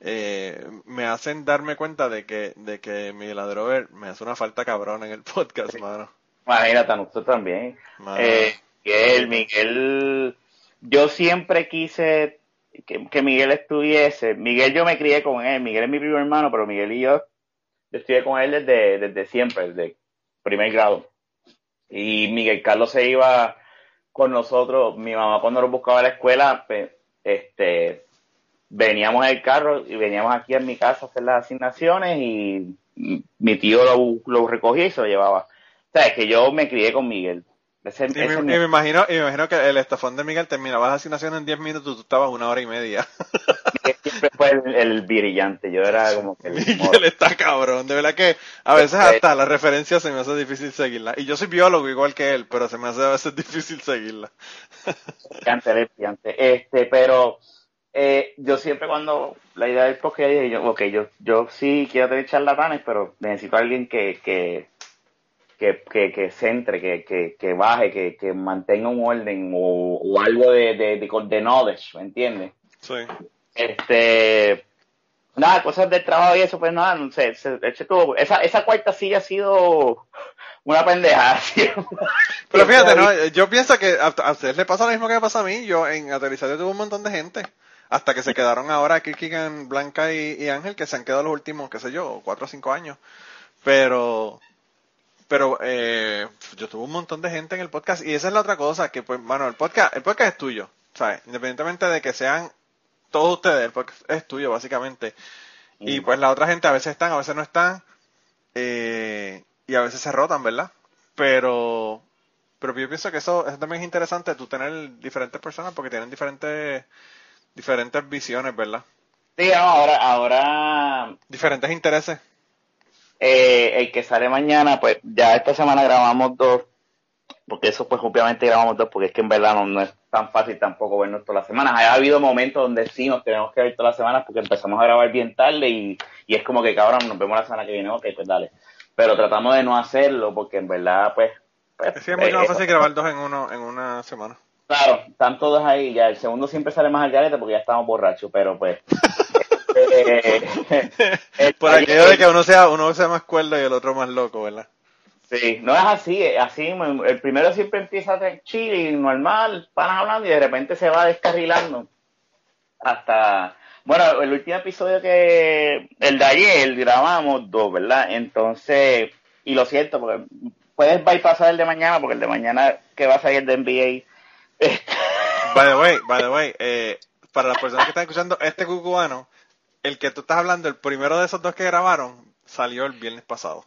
eh, me hacen darme cuenta de que, de que Miguel Adrover me hace una falta cabrón en el podcast, mano. Imagínate, a nosotros también. Eh, Miguel, Miguel, yo siempre quise que, Miguel estuviese. Miguel yo me crié con él, Miguel es mi primo hermano, pero Miguel y yo, yo estuve con él desde, desde siempre, desde primer grado. Y Miguel Carlos se iba con nosotros, mi mamá cuando nos buscaba a la escuela, pues, este, veníamos en el carro y veníamos aquí en mi casa a hacer las asignaciones y mi tío lo, lo recogía y se lo llevaba. O sea, es que yo me crié con Miguel. y, me, imagino, y me imagino que el estafón de Miguel terminaba la asignación en 10 minutos, tú estabas una hora y media. siempre fue el, brillante, yo era como que... Miguel está cabrón, de verdad que a veces hasta la referencia se me hace difícil seguirla. Y yo soy biólogo igual que él, pero se me hace a veces difícil seguirla. Brillante, brillante. Este, pero eh, yo siempre cuando la idea del podcast dije, yo, ok, yo, yo sí quiero tener charlatanes, pero necesito a alguien que, que, que, que, que centre, que, que, que baje, que, que mantenga un orden o, o algo de, de, de, de knowledge, ¿me entiendes? Sí. Este, nada, cosas del trabajo y eso, pues nada, no sé, se, esa, esa cuarta silla ha sido una pendejada. Pero fíjate, ¿no? yo pienso que a, ustedes le pasa lo mismo que me pasa a mí, yo en aterrizaje tuve un montón de gente, hasta que se quedaron ahora Kirkigan, Blanca y, Ángel, que se han quedado los últimos, qué sé yo, cuatro o cinco años, pero pero eh, yo tuve un montón de gente en el podcast y esa es la otra cosa que pues bueno el podcast el podcast es tuyo sabes independientemente de que sean todos ustedes, porque es tuyo básicamente. Y pues la otra gente a veces están, a veces no están, eh, y a veces se rotan, ¿verdad? Pero, pero yo pienso que eso, también es interesante, tú tener diferentes personas porque tienen diferentes, diferentes visiones, ¿verdad? Sí, ahora, ahora. Diferentes intereses. Eh, el que sale mañana, pues ya esta semana grabamos dos, porque eso pues obviamente grabamos dos, porque es que en verdad no, no es tan fácil tampoco vernos todas las semanas. Ha habido momentos donde sí nos tenemos que ver todas las semanas porque empezamos a grabar bien tarde y, y es como que cabrón, nos vemos la semana que viene, ok, pues dale. Pero tratamos de no hacerlo porque en verdad pues... pues Es que es mucho más eh, fácil grabar dos en uno en una semana. Claro, están todos ahí ya. El segundo siempre sale más al garete porque ya estamos borrachos, pero pues. eh, Por aquello de que uno sea, uno sea más cuerdo y el otro más loco, ¿verdad? Sí, no es así, es así. El primero siempre empieza chill y normal, panas hablando y de repente se va descarrilando. Hasta. Bueno, el último episodio que. El de ayer grabamos dos, ¿verdad? Entonces. Y lo siento, porque puedes bypassar el de mañana, porque el de mañana que va a salir de NBA. By the way, by the way, eh, para las personas que están escuchando, este cucubano, el que tú estás hablando, el primero de esos dos que grabaron, salió el viernes pasado.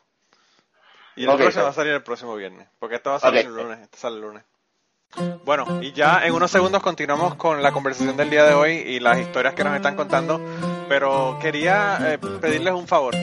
Y el Ok, próximo va a salir el próximo viernes, porque este va a salir el lunes, este sale el lunes. Bueno, y ya en unos segundos continuamos con la conversación del día de hoy y las historias que nos están contando, pero quería eh, pedirles un favor.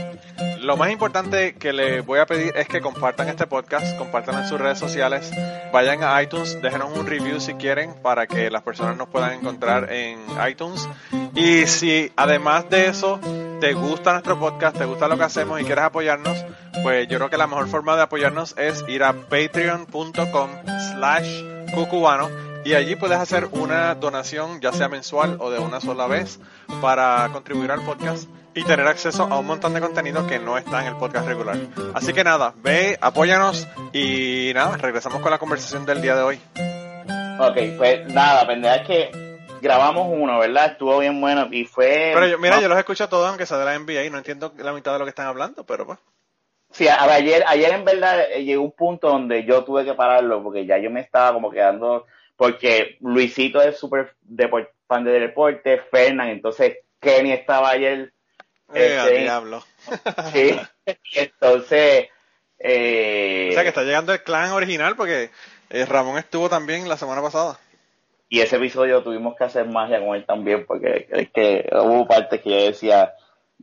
Lo más importante que les voy a pedir es que compartan este podcast, compartan en sus redes sociales, vayan a iTunes, déjenos un review si quieren para que las personas nos puedan encontrar en iTunes. Y si además de eso te gusta nuestro podcast, te gusta lo que hacemos y quieres apoyarnos, pues yo creo que la mejor forma de apoyarnos es ir a patreon.com slash cucubano y allí puedes hacer una donación ya sea mensual o de una sola vez para contribuir al podcast y tener acceso a un montón de contenido que no está en el podcast regular. Así que nada, ve, apóyanos y nada, regresamos con la conversación del día de hoy. Ok, pues nada, pendeja es que grabamos uno, ¿verdad? Estuvo bien bueno y fue... Pero yo, mira, no, yo los escucho todos aunque sea de la NBA y no entiendo la mitad de lo que están hablando, pero pues. Sí, a ver, ayer, ayer en verdad eh, llegó un punto donde yo tuve que pararlo porque ya yo me estaba como quedando... Porque Luisito es súper fan de deporte, Fernán, entonces Kenny estaba ayer... Eh, este, diablo. sí, entonces... Eh, O sea que está llegando el clan original porque eh, Ramón estuvo también la semana pasada. Y ese episodio tuvimos que hacer magia con él también, porque es que hubo partes que yo decía,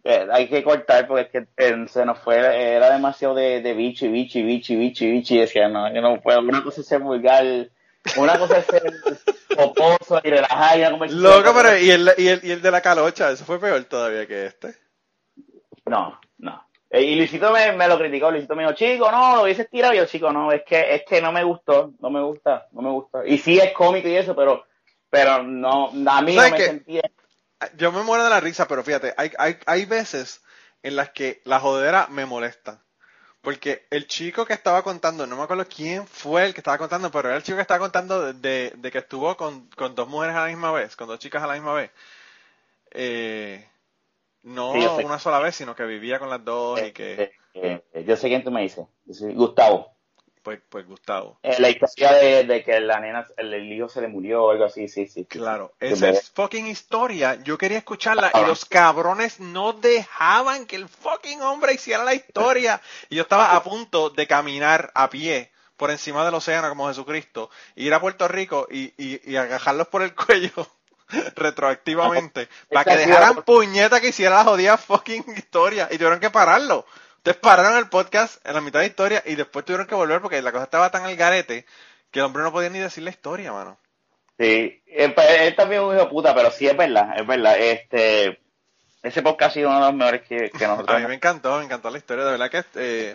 eh, hay que cortar porque es que eh, se nos fue, era demasiado de, de bicho y bicho y bicho y bicho y bicho y decía, no, yo no puedo, una cosa es ser vulgar, una cosa es ser poposo y relajar y una Loco, pero y el, y, el, y el de la calocha, eso fue peor todavía que este. No, no. Eh, Y Luisito me, me lo criticó, Luisito me dijo, chico, no, lo hubieses tirado, y yo, chico, no, es que, es que no me gustó, no me gusta, no me gusta. Y sí es cómico y eso, pero, pero no, a mí no ¿Sabes me sentía Yo me muero de la risa, pero fíjate, hay, hay, hay veces en las que la jodera me molesta. Porque el chico que estaba contando, no me acuerdo quién fue el que estaba contando, pero era el chico que estaba contando de, de- de que estuvo con, con dos mujeres a la misma vez, con dos chicas a la misma vez. Eh, no Sí, una sola vez, sino que vivía con las dos y que, Eh, eh, yo sé quién tú me dices. Gustavo. Pues, pues Gustavo. Eh, la historia de, de que la nena, el, el hijo se le murió o algo así, sí, sí. Claro, Sí, esa es fucking historia. Yo quería escucharla y Ah. los cabrones no dejaban que el fucking hombre hiciera la historia. Y yo estaba a punto de caminar a pie por encima del océano como Jesucristo, ir a Puerto Rico y, y, y agajarlos por el cuello retroactivamente para que dejaran puñeta que hiciera la jodida fucking historia y tuvieron que pararlo. Ustedes pararon el podcast en la mitad de historia y después tuvieron que volver porque la cosa estaba tan al garete que el hombre no podía ni decir la historia, mano. Sí, él, pues, él también es un hijo de puta, pero sí es verdad, es verdad. Este, ese podcast ha sido uno de los mejores que, que nosotros A mí me encantó, me encantó la historia, de verdad que eh,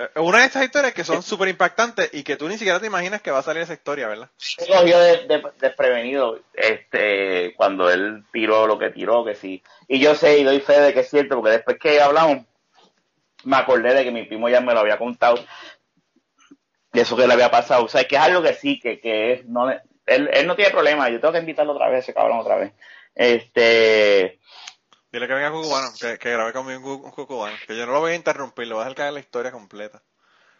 eh, una de estas historias que son súper impactantes y que tú ni siquiera te imaginas que va a salir esa historia, ¿verdad? se cogió de, de- desprevenido este cuando él tiró lo que tiró, que sí. Y yo sé y doy fe de que es cierto, porque después que hablamos, me acordé de que mi primo ya me lo había contado de eso que le había pasado. O sea, que es algo que sí, que, que es, no le- él, él no tiene problema. Yo tengo que invitarlo otra vez, ese cabrón otra vez. Este, Dile que venga Cucubano, que, que grabe conmigo un, cu- un Cucubano, que yo no lo voy a interrumpir, lo voy a dejar caer la historia completa.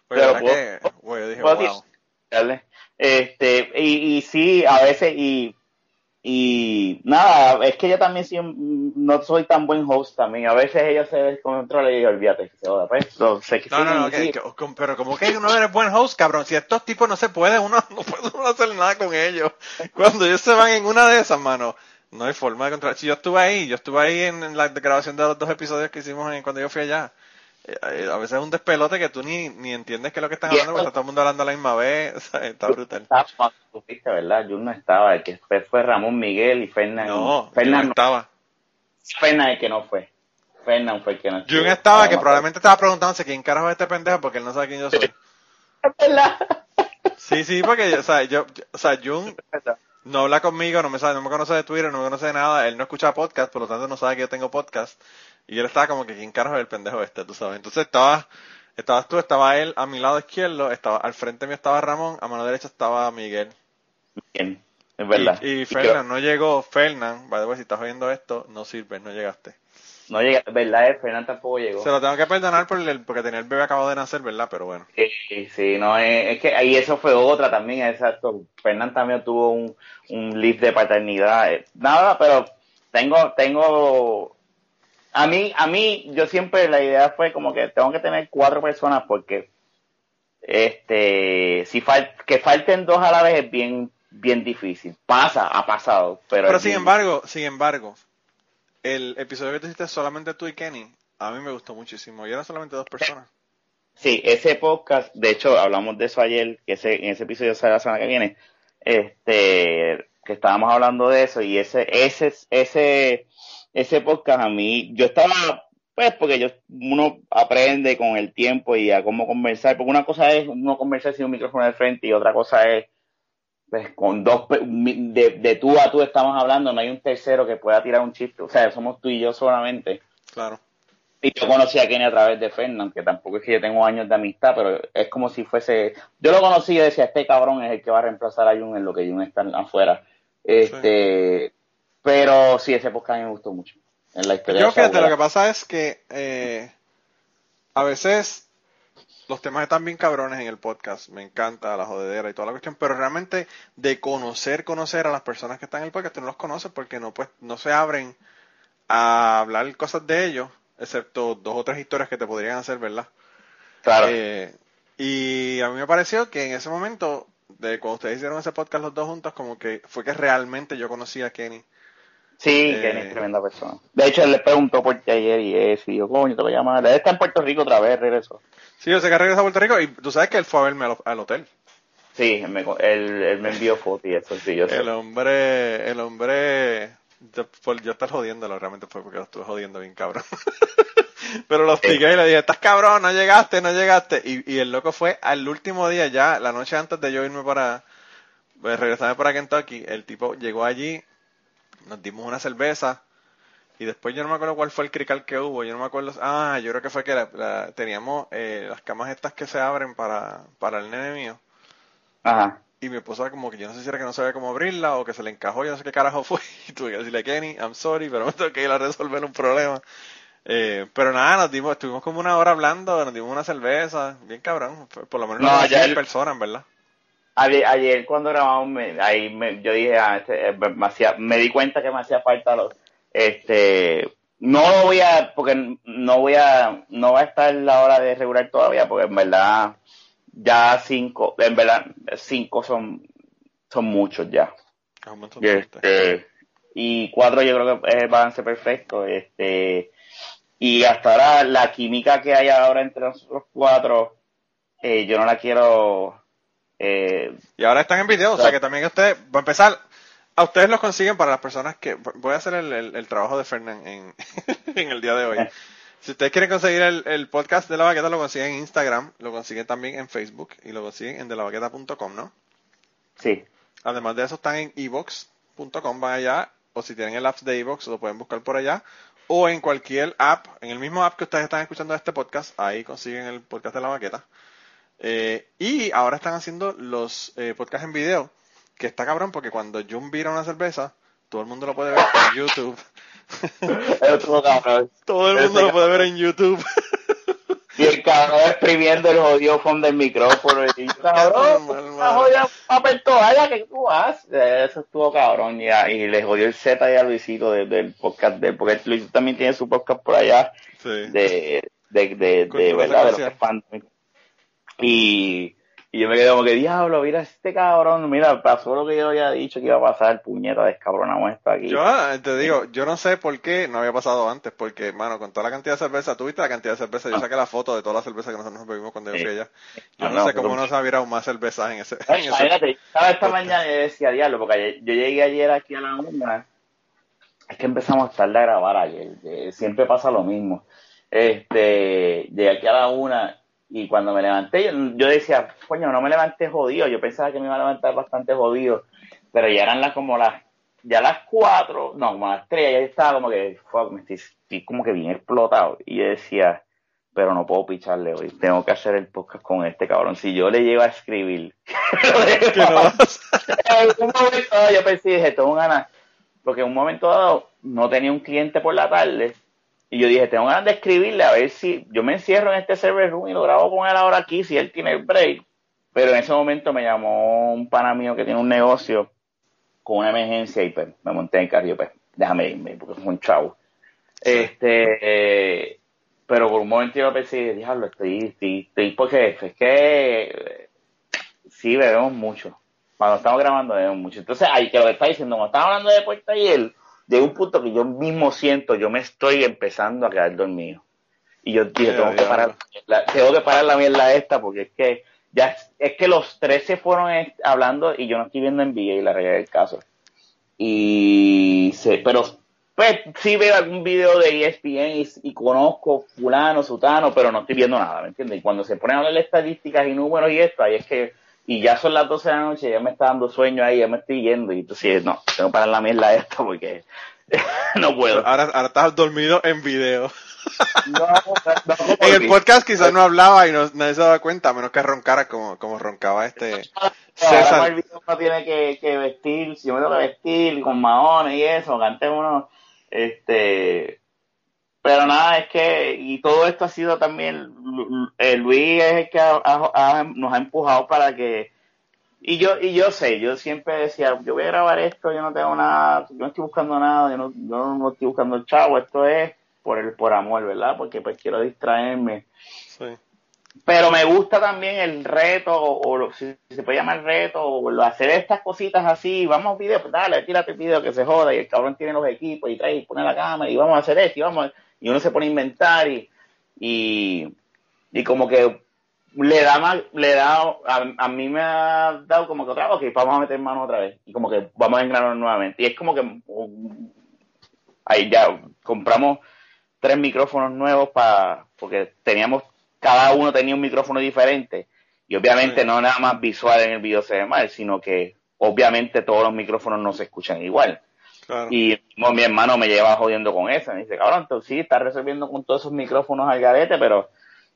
Porque Pero la verdad que, güey, yo dije, puedo wow. ¿vale? Este, y, y sí, a veces, y, y nada, es que yo también sí, no soy tan buen host también. A veces ella se descontrola y olvídate que se joda. Pues, lo sé que No, no, no, que- que- pero como que no eres buen host, cabrón. Si estos tipos no se puede, uno no puede uno hacer nada con ellos. Cuando ellos se van en una de esas, mano, no hay forma de controlar. Si yo estuve ahí, yo estuve ahí en, en la grabación de los dos episodios que hicimos en- cuando yo fui allá. Eh, a veces es un despelote que tú ni, ni entiendes qué es lo que están hablando porque está todo el mundo hablando a la misma vez. O sea, está brutal. Estaba ¿verdad? Yo no estaba. El que fue, fue Ramón Miguel y Fernán. No, Fernán Jun estaba. Fernán el que no fue. Fernán fue el que no estuvo. Jun estaba, que probablemente estaba preguntándose quién carajo es este pendejo porque él no sabe quién yo soy. Verdad. Sí, sí, porque, o sea, yo, yo- o sea, Jun no habla conmigo, no me sabe, no me conoce de Twitter, no me conoce de nada, él no escucha podcast, por lo tanto no sabe que yo tengo podcast. Y él estaba como que quién carajo es el pendejo este, tú sabes. Entonces estaba, estabas tú, estaba él a mi lado izquierdo, estaba, al frente mío estaba Ramón, a mano derecha estaba Miguel. Bien, es verdad. Y, y Y Fernan no llegó, Fernan, by the way, si estás oyendo esto, no sirve, no llegaste. No llega, verdad, eh, Fernán tampoco llegó. Se lo tengo que perdonar por el, porque tenía el bebé acabado de nacer, ¿verdad? Pero bueno. Sí, sí, no, es, es que ahí eso fue otra también, exacto. Fernán también tuvo un, un leave de paternidad. eh, Nada, pero tengo, tengo, a mí, a mí, yo siempre la idea fue como que tengo que tener cuatro personas porque, este, si fal, que falten dos a la vez es bien, bien difícil. Pasa, ha pasado, pero. Sin bien- embargo, sin embargo, el episodio que tú hiciste solamente tú y Kenny, a mí me gustó muchísimo. Y eran solamente dos personas. Sí, ese podcast, de hecho, hablamos de eso ayer, que ese, en ese episodio sale la semana que viene, este, que estábamos hablando de eso, y ese, ese, ese, ese podcast a mí, yo estaba, pues, porque yo, uno aprende con el tiempo y a cómo conversar, porque una cosa es uno conversar sin un micrófono al frente y otra cosa es, pues, con dos, de tú a tú estamos hablando, no hay un tercero que pueda tirar un chiste, o sea, somos tú y yo solamente. Claro. Y yo conocí a Kenny a través de Fernand, que tampoco es que yo tengo años de amistad, pero es como si fuese. Yo lo conocí y decía: Este cabrón es el que va a reemplazar a Jun en lo que Jun está afuera. Este. Pero sí, ese podcast me gustó mucho. En la historia Yo fíjate, lo que pasa es que eh, a veces los temas están bien cabrones en el podcast. Me encanta la jodedera y toda la cuestión, pero realmente de conocer, conocer a las personas que están en el podcast, tú no los conoces porque no, pues, no se abren a hablar cosas de ellos, excepto dos o tres historias que te podrían hacer, ¿verdad? Claro. Eh, y a mí me pareció que en ese momento, de cuando ustedes hicieron ese podcast los dos juntos, como que fue que realmente yo conocí a Kenny. Sí, eh, Kenny es tremenda persona. De hecho, él le preguntó por ti ayer y eso, y yo, coño, te voy a llamar. Él está en Puerto Rico otra vez, regresó. Sí, yo sé que regresa a Puerto Rico y tú sabes que él fue a verme al, al hotel. Sí, él me, él, él me envió fotos y eso, sí, yo sé. El hombre, el hombre, yo, yo estar jodiéndolo realmente fue porque lo estuve jodiendo bien cabrón. Pero lo expliqué y le dije, estás cabrón, no llegaste, no llegaste. Y, y el loco fue al último día ya, la noche antes de yo irme para, pues, regresarme para Kentucky, el tipo llegó allí, nos dimos una cerveza y después yo no me acuerdo cuál fue el crical que hubo, yo no me acuerdo, ah, yo creo que fue que la- la- teníamos eh, las camas estas que se abren para, para el nene mío. Ajá. Y mi esposa como que yo no sé si era que no sabía cómo abrirla o que se le encajó, yo no sé qué carajo fue. Y tuve que decirle, Kenny, I'm sorry, pero me tengo que ir a resolver un problema. Eh, pero nada, nos dimos, estuvimos como una hora hablando, nos dimos una cerveza, bien cabrón. Por lo menos No, no, ya el- persona, en verdad. Ayer, ayer cuando grabamos, me, ahí me, yo dije, ah, este, eh, me, hacía- me di cuenta que me hacía falta los, este, no lo voy a, porque no voy a, no va a estar la hora de regular todavía, porque en verdad, ya cinco, en verdad, cinco son, son muchos ya. Y, este, y cuatro yo creo que es el balance perfecto, este, y hasta ahora la química que hay ahora entre nosotros cuatro, eh, yo no la quiero, eh, Y ahora están en video, o sea que también ustedes, va a empezar, a ustedes los consiguen para las personas que, voy a hacer el, el- el trabajo de Fernán en, en el día de hoy. Si ustedes quieren conseguir el, el podcast de La Baqueta, lo consiguen en Instagram, lo consiguen también en Facebook y lo consiguen en delabaqueta.com, ¿no? sí. Además de eso están en evox.com, van allá, o si tienen el app de evox lo pueden buscar por allá, o en cualquier app, en el mismo app que ustedes están escuchando este podcast, ahí consiguen el podcast de la baqueta. Eh, y ahora están haciendo los eh, podcasts en video, que está cabrón porque cuando Jun vira una cerveza, todo el mundo lo puede ver en YouTube. El otro cabrón. Todo el mundo lo puede ver en YouTube. Y el cabrón exprimiendo el jodido fondo del micrófono. Y cabrón, una jodida papel toalla que tú haces. Eso estuvo cabrón ya. Y le jodió el Z a Luisito de- del podcast de él, porque Luisito también tiene su podcast por allá Sí. de, de, de, verdad, de los fans. Y Y yo me quedé como que, diablo, mira este cabrón, mira, pasó lo que yo había dicho que iba a pasar, puñeta, descabronamos esto aquí. Yo eh, te digo, yo no sé por qué no había pasado antes, porque, mano, con toda la cantidad de cerveza, tuviste la cantidad de cerveza, yo saqué la foto de toda la cerveza que nosotros nos bebimos cuando yo fui allá. Yo Ah, no, no, sé cómo no se hubiera aún más cerveza en ese. En ese- estaba esta mañana y decía, diablo, porque ayer- yo llegué ayer aquí a la una, es que empezamos tarde a grabar ayer, eh, siempre pasa lo mismo. Este, llegué aquí a la una y cuando me levanté, yo, yo decía, coño, no me levanté jodido, yo pensaba que me iba a levantar bastante jodido, pero ya eran las como las, ya las cuatro, no, como las tres, ya estaba como que, fuck, me estoy, estoy como que bien explotado. Y yo decía, pero no puedo picharle hoy, tengo que hacer el podcast con este cabrón. Si yo le llego a escribir, que no vas- en un momento dado yo pensé, dije, tengo ganas, porque en un momento dado no tenía un cliente por la tarde, y yo dije, tengo ganas de escribirle a ver si yo me encierro en este server room y lo grabo con él ahora aquí, si él tiene el break. Pero en ese momento me llamó un pana mío que tiene un negocio con una emergencia y pues me monté en el carro y yo, pues déjame irme, porque es un chavo. Este, eh, pero por un momento yo pensé, diablo, estoy, estoy, estoy, porque es que sí bebemos mucho. Cuando estamos grabando bebemos mucho. Entonces, ahí que lo que está diciendo, cuando estamos hablando de Puerta ayer, llega un punto que yo mismo siento, yo me estoy empezando a quedar dormido. Y yo dije, tengo que parar, la, tengo que parar la mierda esta porque es que ya es que los tres se fueron hablando y yo no estoy viendo en y la realidad del caso. Y se, pero pues sí veo algún video de ESPN y, y conozco fulano, sutano, pero no estoy viendo nada, ¿me entiendes? Y cuando se ponen a hablar de estadísticas y números y esto, ahí es que, y ya son las 12 de la noche, ya me está dando sueño ahí, ya me estoy yendo, y entonces no, tengo que parar la mierda esta porque no puedo. Ahora, ahora estás dormido en video. No, no, En el podcast quizás no hablaba y no, nadie se daba cuenta, a menos que roncara como, como roncaba este Ahora César. con el video uno tiene que, que vestir, si yo me tengo que vestir con maones y eso, antes uno, este, pero nada, es que, y todo esto ha sido también, eh, Luis es el que ha- ha- ha- nos ha empujado para que, y yo, y yo sé, yo siempre decía, yo voy a grabar esto, yo no tengo nada, yo no estoy buscando nada, yo no, yo no estoy buscando el chavo, esto es por el, por amor, ¿verdad? Porque pues quiero distraerme Sí. pero me gusta también el reto, o, si se puede llamar reto, o hacer estas cositas así, vamos a video, pues dale, tírate el video que se joda, y el cabrón tiene los equipos, y trae, y pone la cámara, y vamos a hacer esto, y vamos, a- y uno se pone a inventar, y, y, y como que le da más, le da, a, a mí me ha dado como que otra vez, ok, vamos a meter mano otra vez, y como que vamos a engranarnos nuevamente, y es como que, um, ahí ya, compramos tres micrófonos nuevos para, porque teníamos cada uno tenía un micrófono diferente y obviamente Sí. no nada más visual en el video se ve mal, sino que obviamente todos los micrófonos no se escuchan igual. Y mo- mi hermano me lleva jodiendo con eso. Me dice, cabrón, tú sí, estás resolviendo con todos esos micrófonos al garete, pero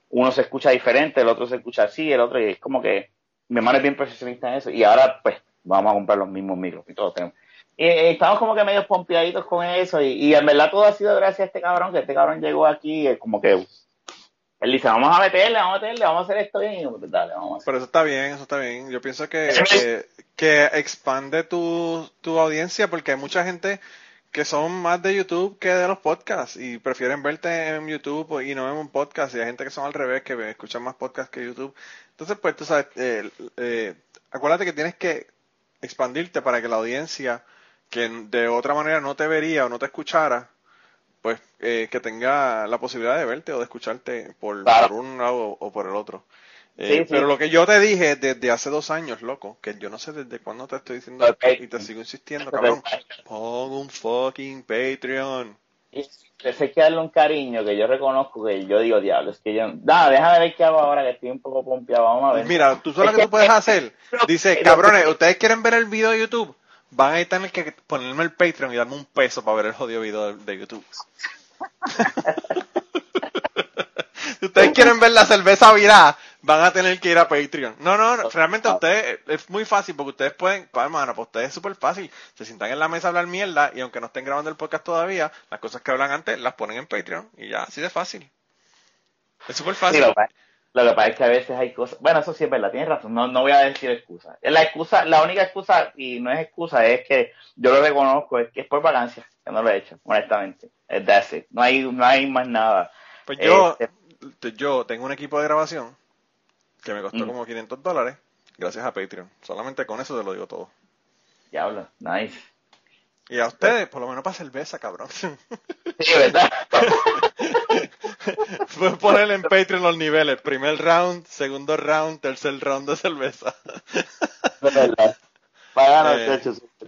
uno se escucha diferente, el otro se escucha así, el otro, y es como que mi hermano es bien profesionista en eso. Y ahora, pues, vamos a comprar los mismos micros y todos tenemos. Y, y estamos como que medio pompeaditos con eso. Y, y en verdad todo ha sido gracias a este cabrón, que este cabrón llegó aquí, eh, como que él dice, vamos a meterle, vamos a meterle, vamos a hacer esto bien. Y yo, pues, dale, vamos a hacer. Pero eso está bien, eso está bien. Yo pienso que, que, que expande tu, tu audiencia porque hay mucha gente que son más de YouTube que de los podcasts y prefieren verte en YouTube y no en un podcast. Y hay gente que son al revés, que escuchan más podcasts que YouTube. Entonces, pues tú sabes, eh, eh, acuérdate que tienes que expandirte para que la audiencia que de otra manera no te vería o no te escuchara, pues eh, que tenga la posibilidad de verte o de escucharte por, Claro. por un lado o por el otro. Eh, Sí, sí. Pero lo que yo te dije desde hace dos años, loco, que yo no sé desde cuándo te estoy diciendo Ok. y te sigo insistiendo, cabrón, pon un fucking Patreon. Y hay que darle un cariño que yo reconozco que yo digo, diablo, es que yo... Nada, déjame ver qué hago ahora que estoy un poco pompeado, vamos a ver. Mira, tú sabes lo que tú puedes hacer. Dice, cabrones, ustedes quieren ver el video de YouTube, van a tener que ponerme el Patreon y darme un peso para ver el jodido video de, de YouTube. si ustedes quieren ver la cerveza virada, van a tener que ir a Patreon. No, no, no, realmente ustedes es muy fácil porque ustedes pueden, pa, hermano, para ustedes es súper fácil. Se sientan en la mesa a hablar mierda y aunque no estén grabando el podcast todavía, las cosas que hablan antes las ponen en Patreon y ya, así de fácil. Es súper fácil. Lo que pasa es que a veces hay cosas... Bueno, eso sí es verdad, tienes razón, no, no voy a decir excusa. La excusa, la única excusa, y no es excusa, es que yo lo reconozco, es que es por vacancia, que no lo he hecho, honestamente. Es that's it. No hay, no hay más nada. Pues yo, Este, te- yo tengo un equipo de grabación que me costó Mm. como 500 dólares, gracias a Patreon. Solamente con eso te lo digo todo. Diablo, nice. Y a ustedes, por lo menos para cerveza, cabrón. Sí, ¿verdad? Puedes poner en Patreon los niveles. Primer round, segundo round, tercer round de cerveza. Es verdad. Páganos,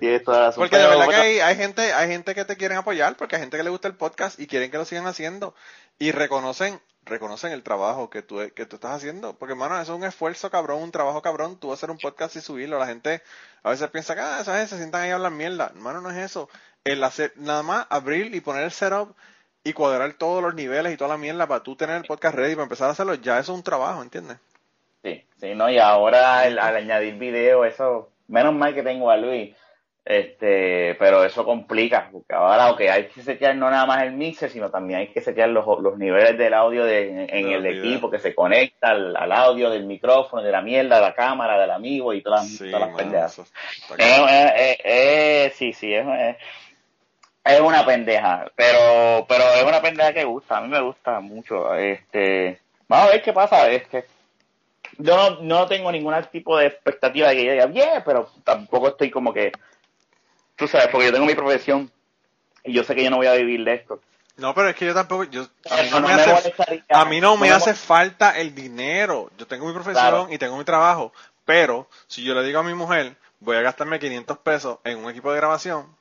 Eh, razón. Porque de verdad que hay, hay gente, hay gente que te quieren apoyar, porque hay gente que le gusta el podcast y quieren que lo sigan haciendo. Y reconocen, reconocen el trabajo que tú, que tú estás haciendo. Porque, hermano, eso es un esfuerzo cabrón, un trabajo cabrón. Tú hacer un podcast y subirlo. La gente a veces piensa que, ah, gente se sientan ahí a hablar mierda. Hermano, no es eso. El hacer, nada más abrir y poner el setup y cuadrar todos los niveles y toda la mierda para tú tener el podcast ready para empezar a hacerlo, ya eso es un trabajo, ¿entiendes? Sí, sí, no, y ahora el- al añadir video, eso, menos mal que tengo a Luis, este, pero eso complica, porque ahora, ok, hay que setear no nada más el mixer, sino también hay que setear los, los niveles del audio de, en, el equipo que se conecta al, al audio del micrófono, de la mierda, de la cámara, del amigo y todas, las- Sí, todas las pendejas. Eh, eh, eh, eh, sí, sí, es, es, una pendeja, pero, pero es una pendeja que gusta, a mí me gusta mucho. Este, vamos a ver qué pasa, es que yo no, no tengo ningún tipo de expectativa de que yo diga, bien, pero tampoco estoy como que, tú sabes, porque yo tengo mi profesión y yo sé que yo no voy a vivir de esto. No, pero es que yo tampoco, yo, a mí No, me me hace, a mí no me No hace falta el dinero. Yo tengo mi profesión Claro. y tengo mi trabajo, pero si yo le digo a mi mujer, voy a gastarme 500 pesos en un equipo de grabación,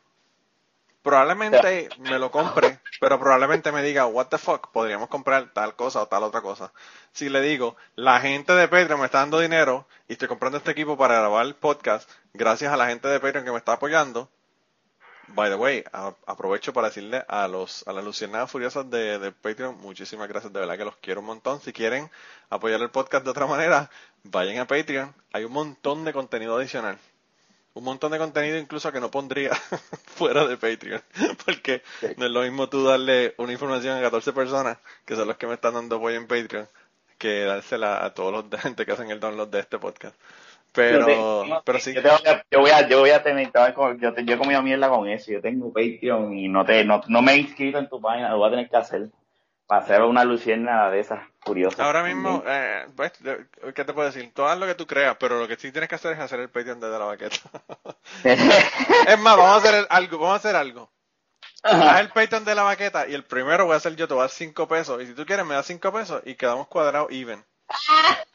probablemente me lo compre, pero probablemente me diga, what the fuck, podríamos comprar tal cosa o tal otra cosa. Si le digo, la gente de Patreon me está dando dinero y estoy comprando este equipo para grabar el podcast, gracias a la gente de Patreon que me está apoyando, By the way, a- aprovecho para decirle a los a las luciérnagas furiosas de, de Patreon, muchísimas gracias, de verdad que los quiero un montón. Si quieren apoyar el podcast de otra manera, vayan a Patreon. Hay un montón de contenido adicional. Un montón de contenido incluso que no pondría fuera de Patreon. Porque no es lo mismo tú darle una información a 14 personas, que son los que me están dando apoyo en Patreon, que dársela a todos los de gente que hacen el download de este podcast. Pero, sí. Yo, tengo que- yo voy a, yo voy a tener, yo, te- yo he comido mierda con eso. Yo tengo Patreon y no te, no, no me he inscrito en tu página, lo voy a tener que hacer. Para hacer una lucierna de esas curiosas. Ahora mismo, eh, pues, ¿qué te puedo decir? Haz lo que tú creas, pero lo que sí tienes que hacer es hacer el Patreon desde la baqueta. es más, vamos a hacer algo, vamos a hacer algo. Haz el Patreon de la baqueta y el primero voy a hacer yo, te voy a dar 5 pesos. Y si tú quieres, me das 5 pesos y quedamos cuadrados even.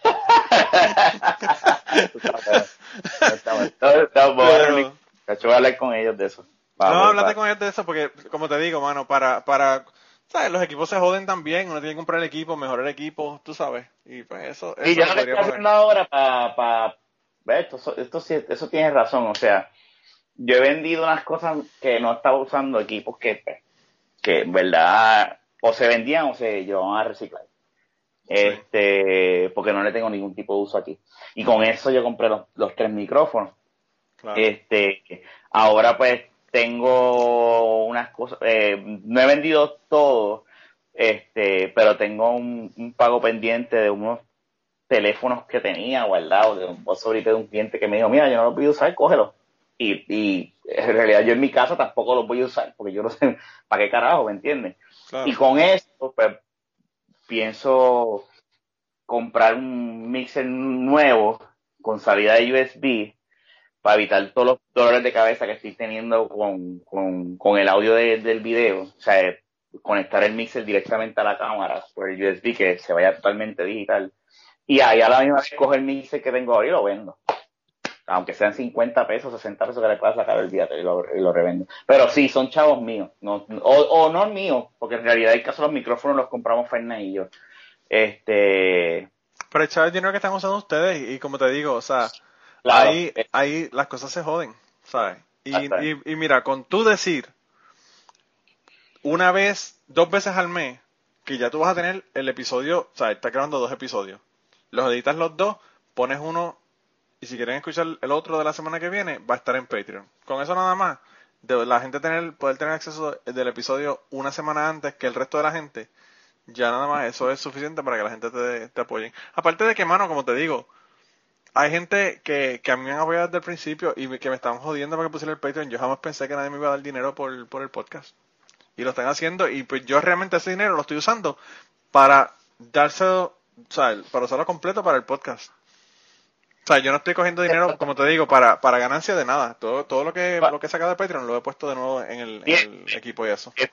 A hablar con ellos de eso. No, Vamos, háblate va. con ellos de eso porque, como te digo, mano, para, para, ¿sabes? Los equipos se joden también, uno tiene que comprar el equipo, mejorar el equipo, tú sabes. Y pues eso, eso Y yo que podría estoy haciendo ahora para, pa, ve, esto, so- esto sí, eso tienes razón, o sea, yo he vendido unas cosas que no estaba usando equipos que, pues, que en verdad o se vendían o se llevaban a reciclar. Este, porque no le tengo ningún tipo de uso aquí. Y con eso yo compré los, los tres micrófonos. Claro. Este, ahora pues tengo unas cosas, eh, no he vendido todo, este, pero tengo un, un pago pendiente de unos teléfonos que tenía guardados, de un ahorita de un cliente que me dijo, mira, yo no los voy a usar, cógelo. Y, y en realidad yo en mi casa tampoco los voy a usar, porque yo no sé para qué carajo, ¿me entiendes? claro. Y con esto, pues, pienso comprar un mixer nuevo con salida de USB para evitar todos los dolores de cabeza que estoy teniendo con, con, con el audio de- del video. O sea, conectar el mixer directamente a la cámara por el USB que se vaya totalmente digital. Y ahí a la misma vez cojo el mixer que tengo ahora y lo vendo. Aunque sean 50 pesos, 60 pesos que le pueda sacar el día y lo, y lo revendo. Pero sí, son chavos míos. No, o, o no míos, porque en realidad el caso de los micrófonos los compramos Fernández y yo. Este, Pero el dinero que están usando ustedes y, como te digo, o sea, claro, ahí, eh, ahí las cosas se joden, ¿sabes? Y, y mira, con tú decir una vez, dos veces al mes, que ya tú vas a tener el episodio, o sea, estás grabando dos episodios, los editas los dos, pones uno, y si quieren escuchar el otro de la semana que viene, va a estar en Patreon. Con eso nada más, de la gente tener, poder tener acceso del episodio una semana antes que el resto de la gente, ya nada más eso es suficiente para que la gente te, te apoye. Aparte de que, mano, como te digo, hay gente que, que a mí me han apoyado desde el principio y que me estaban jodiendo para que pusiera el Patreon. Yo jamás pensé que nadie me iba a dar dinero por, por el podcast. Y lo están haciendo y pues yo realmente ese dinero lo estoy usando para dárselo o sea, para usarlo completo para el podcast. O sea, yo no estoy cogiendo dinero, como te digo, para, para ganancia de nada. Todo, todo lo que, lo que he sacado de Patreon lo he puesto de nuevo en el, en el equipo y eso. Es,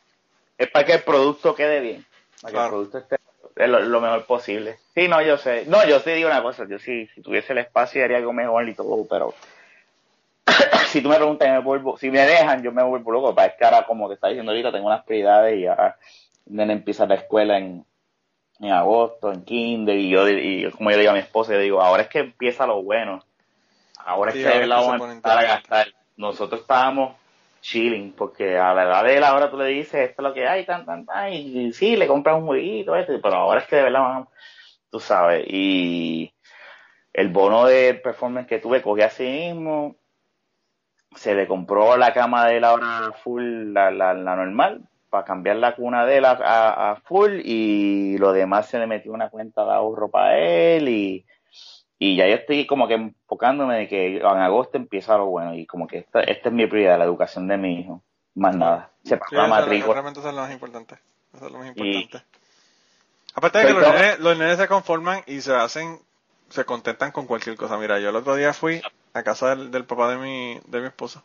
es para que el producto quede bien. Para que el producto esté lo, lo mejor posible. Sí, no, yo sé. No, yo te digo una cosa. Yo sí, si tuviese el espacio haría algo mejor y todo, pero si tú me preguntas, me vuelvo, si me dejan, yo me vuelvo loco. Para es que ahora, como te está diciendo ahorita, tengo unas prioridades y el nene empieza la escuela en, en agosto, en kinder, y yo, y como yo le digo a mi esposa, yo digo, ahora es que empieza lo bueno. Ahora Sí, es que se vamos a empezar a gastar. Nosotros estábamos chilling, porque a la edad de él ahora tú le dices esto es lo que hay, tan, tan, tan, y, y sí, le compras un jueguito, este, pero ahora es que de verdad vamos, tú sabes, y el bono de performance que tuve cogí así mismo, se le compró la cama de él ahora full, la, la, la normal, para cambiar la cuna de él a, a- a full, y lo demás se le metió una cuenta de ahorro para él, y, y ya yo estoy como que enfocándome de que en agosto empieza lo bueno, y como que esta, esta es mi prioridad, la educación de mi hijo, más nada. Se pagó Sí, la matrícula. realmente eso es lo más importante. Eso es lo más Y- importante. Aparte de que los nenes, los nenes se conforman y se hacen, se contentan con cualquier cosa. Mira, yo el otro día fui a casa del, del papá de mi, de mi esposa,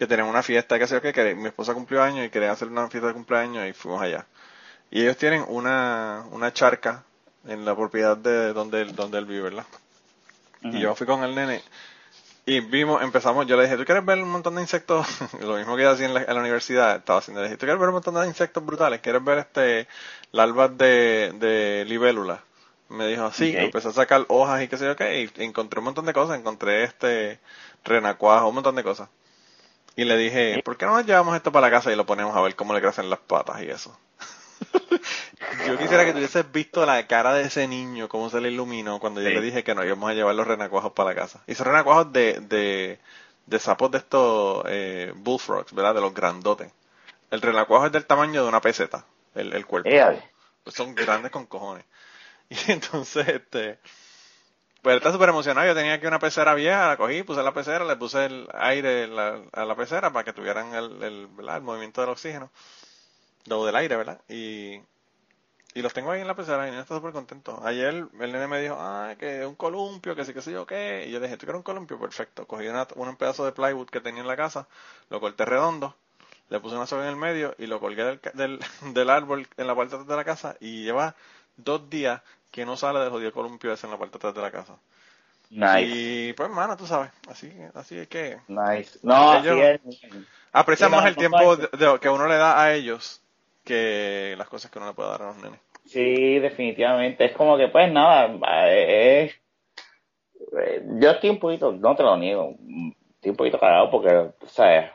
que tenían una fiesta, que sé yo qué, que mi esposa cumplió años y querían hacer una fiesta de cumpleaños y fuimos allá. Y ellos tienen una, una charca en la propiedad de donde él, donde él vive, ¿verdad? Y yo fui con el nene y vimos, empezamos, yo le dije, ¿tú quieres ver un montón de insectos? Lo mismo que yo hacía en la, en la universidad, estaba haciendo, le dije, ¿tú quieres ver un montón de insectos brutales? ¿Quieres ver este larvas de, de libélula? Me dijo, sí, Ok. empecé a sacar hojas y qué sé yo qué, y encontré un montón de cosas, encontré este renacuajo, un montón de cosas. Y le dije, ¿por qué no nos llevamos esto para la casa y lo ponemos a ver cómo le crecen las patas y eso? Yo quisiera que tú hubieses visto la cara de ese niño, cómo se le iluminó cuando yo Sí. le dije que no íbamos a llevar los renacuajos para la casa. Y son renacuajos de, de, de sapos de estos eh, bullfrogs, ¿verdad? De los grandotes. El renacuajo es del tamaño de una peseta, el, el cuerpo. Pues son grandes con cojones. Y entonces, este, pues está súper emocionado. Yo tenía aquí una pecera vieja, la cogí, puse la pecera, le puse el aire a la pecera para que tuvieran el, el, el movimiento del oxígeno, lo del aire, ¿verdad? Y, y los tengo ahí en la pecera y el está súper contento. Ayer el nene me dijo, ah, que un columpio, que sí, que sé yo qué. Y yo dije, ¿tú quieres un columpio? Perfecto. Cogí una- un pedazo de plywood que tenía en la casa, lo corté redondo, le puse una soga en el medio y lo colgué del, del, árbol en la atrás de la casa y lleva dos días que no sale del jodido columpio ese en la parte de atrás de la casa. nice, Y pues, hermano, tú sabes, así, así es que nice. No, así Ellos- es. aprecian Sí, no, más el tiempo no. de- de- que uno le da a ellos que las cosas que uno le puede dar a los nenes. Sí, definitivamente. Es como que, pues nada, eh, es. eh, Yo estoy un poquito, no te lo niego, estoy un poquito cagado porque, o sea,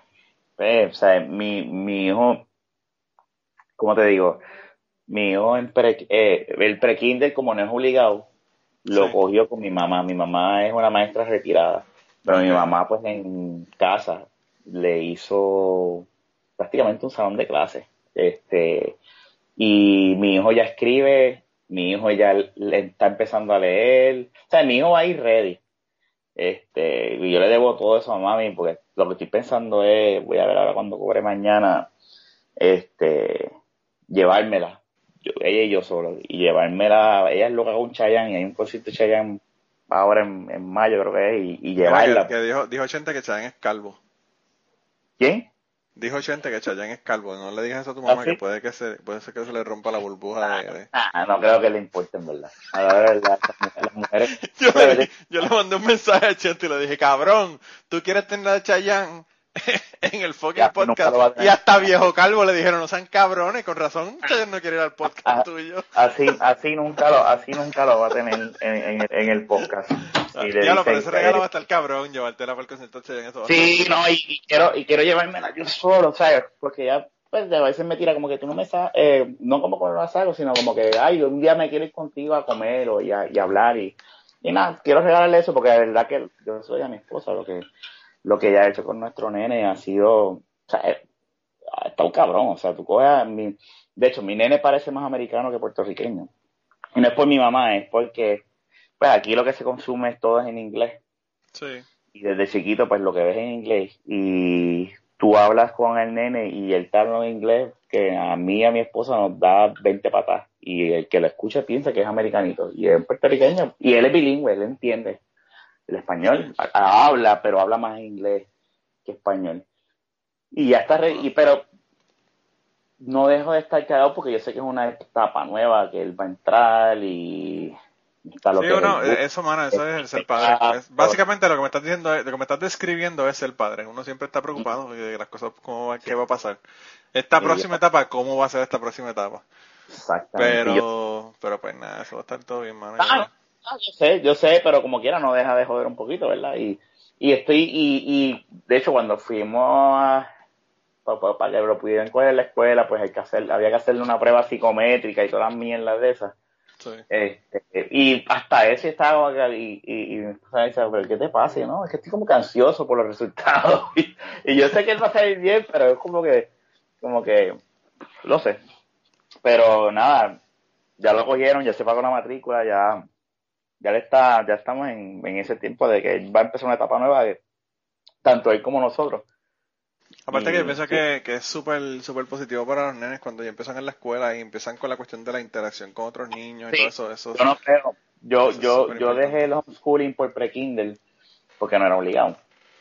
eh, o sea, mi, mi hijo, ¿cómo te digo? Mi hijo en pre, eh, el pre-kinder, como no es obligado, lo Sí. cogió con mi mamá. Mi mamá es una maestra retirada, pero mi mamá, pues en casa, le hizo prácticamente un salón de clase. Este, y mi hijo ya escribe, mi hijo ya le está empezando a leer, o sea, mi hijo va a ir ready. Este, y yo le debo todo eso a mami, porque lo que estoy pensando es, voy a ver ahora cuando cobre mañana, este, llevármela, yo, ella y yo solo, y llevármela, ella es loca con Chayanne, y hay un concierto de Chayanne ahora en, en mayo creo que es, y, y Mira, llevarla. que, que dijo, dijo Chente que Chayanne es calvo. ¿Quién? Dijo Chente que Chayanne es calvo. No le digas eso a tu ¿Ah, mamá, sí? que puede que se, puede ser que se le rompa la burbuja de... de- Ah, no creo que le importe en verdad. A la verdad, las mujeres, le, yo le mandé un mensaje a Chente y le dije, cabrón, tú quieres tener a Chayanne en el fucking Ya, nunca podcast. Y hasta viejo calvo le dijeron, no sean cabrones, con razón Chayanne no quiere ir al Ah. podcast tuyo. así, así nunca lo, así nunca lo va a tener en, en, en el podcast. Si Ya lo, pero ese que- regalo va a estar cabrón, llevártela para el de Chayanne. Eso Sí, no, y, y quiero, y quiero llevármela yo solo, ¿sabes? Porque ya, pues, a veces me tira como que tú no me sabes, eh, no como con la saco, sino como que, ay, un día me quiero ir contigo a comer o y a, y hablar y, y nada, quiero regalarle eso porque de verdad que yo soy a mi esposa, lo que, lo que ella ha hecho con nuestro nene ha sido, o sea, eh, está un cabrón, o sea, tú coges a mi, de hecho, mi nene parece más americano que puertorriqueño. Y no es por mi mamá, es porque, pues aquí lo que se consume es todo en inglés. Sí. y desde chiquito pues lo que ves en inglés. Y tú hablas con el nene y él te habla en inglés que a mí y a mi esposa nos da 20 patas y el que lo escucha piensa que es americanito. Y es puertorriqueño. Y él es bilingüe, él entiende el español, habla, pero habla más inglés que español. Y ya está, y, pero no dejo de estar cagado porque yo sé que es una etapa nueva, que él va a entrar y está lo sí, que no, eso, mano, eso es el padre. básicamente lo que me estás diciendo, lo que me estás describiendo es el padre. Uno siempre está preocupado de las cosas, cómo va, qué va a pasar. Esta próxima etapa, ¿cómo va a ser esta próxima etapa? Exactamente. Pero, pero pues nada, eso va a estar todo bien, mano. Ah, yo sé, yo sé, pero como quiera no deja de joder un poquito, ¿verdad? Y, y estoy, y, y de hecho cuando fuimos a, para, que lo pudieran coger en la escuela, pues hay que hacer, había que hacerle una prueba psicométrica y todas las mierdas de esas. Este, y hasta ese estaba y, y, y dice, pero ¿qué te pasa? no, es que estoy como que ansioso por los resultados. y, yo sé que él va a salir bien, pero es como que, como que, lo sé. Pero nada, ya lo cogieron, ya se pagó la matrícula, ya, ya le está, ya estamos en, en ese tiempo de que va a empezar una etapa nueva, de, tanto él como nosotros. Aparte que yo pienso que, que es súper super positivo para los nenes cuando ya empiezan en la escuela y empiezan con la cuestión de la interacción con otros niños y todo eso, eso. Yo no creo. Yo, yo, yo dejé el homeschooling por pre-Kindle porque no era obligado.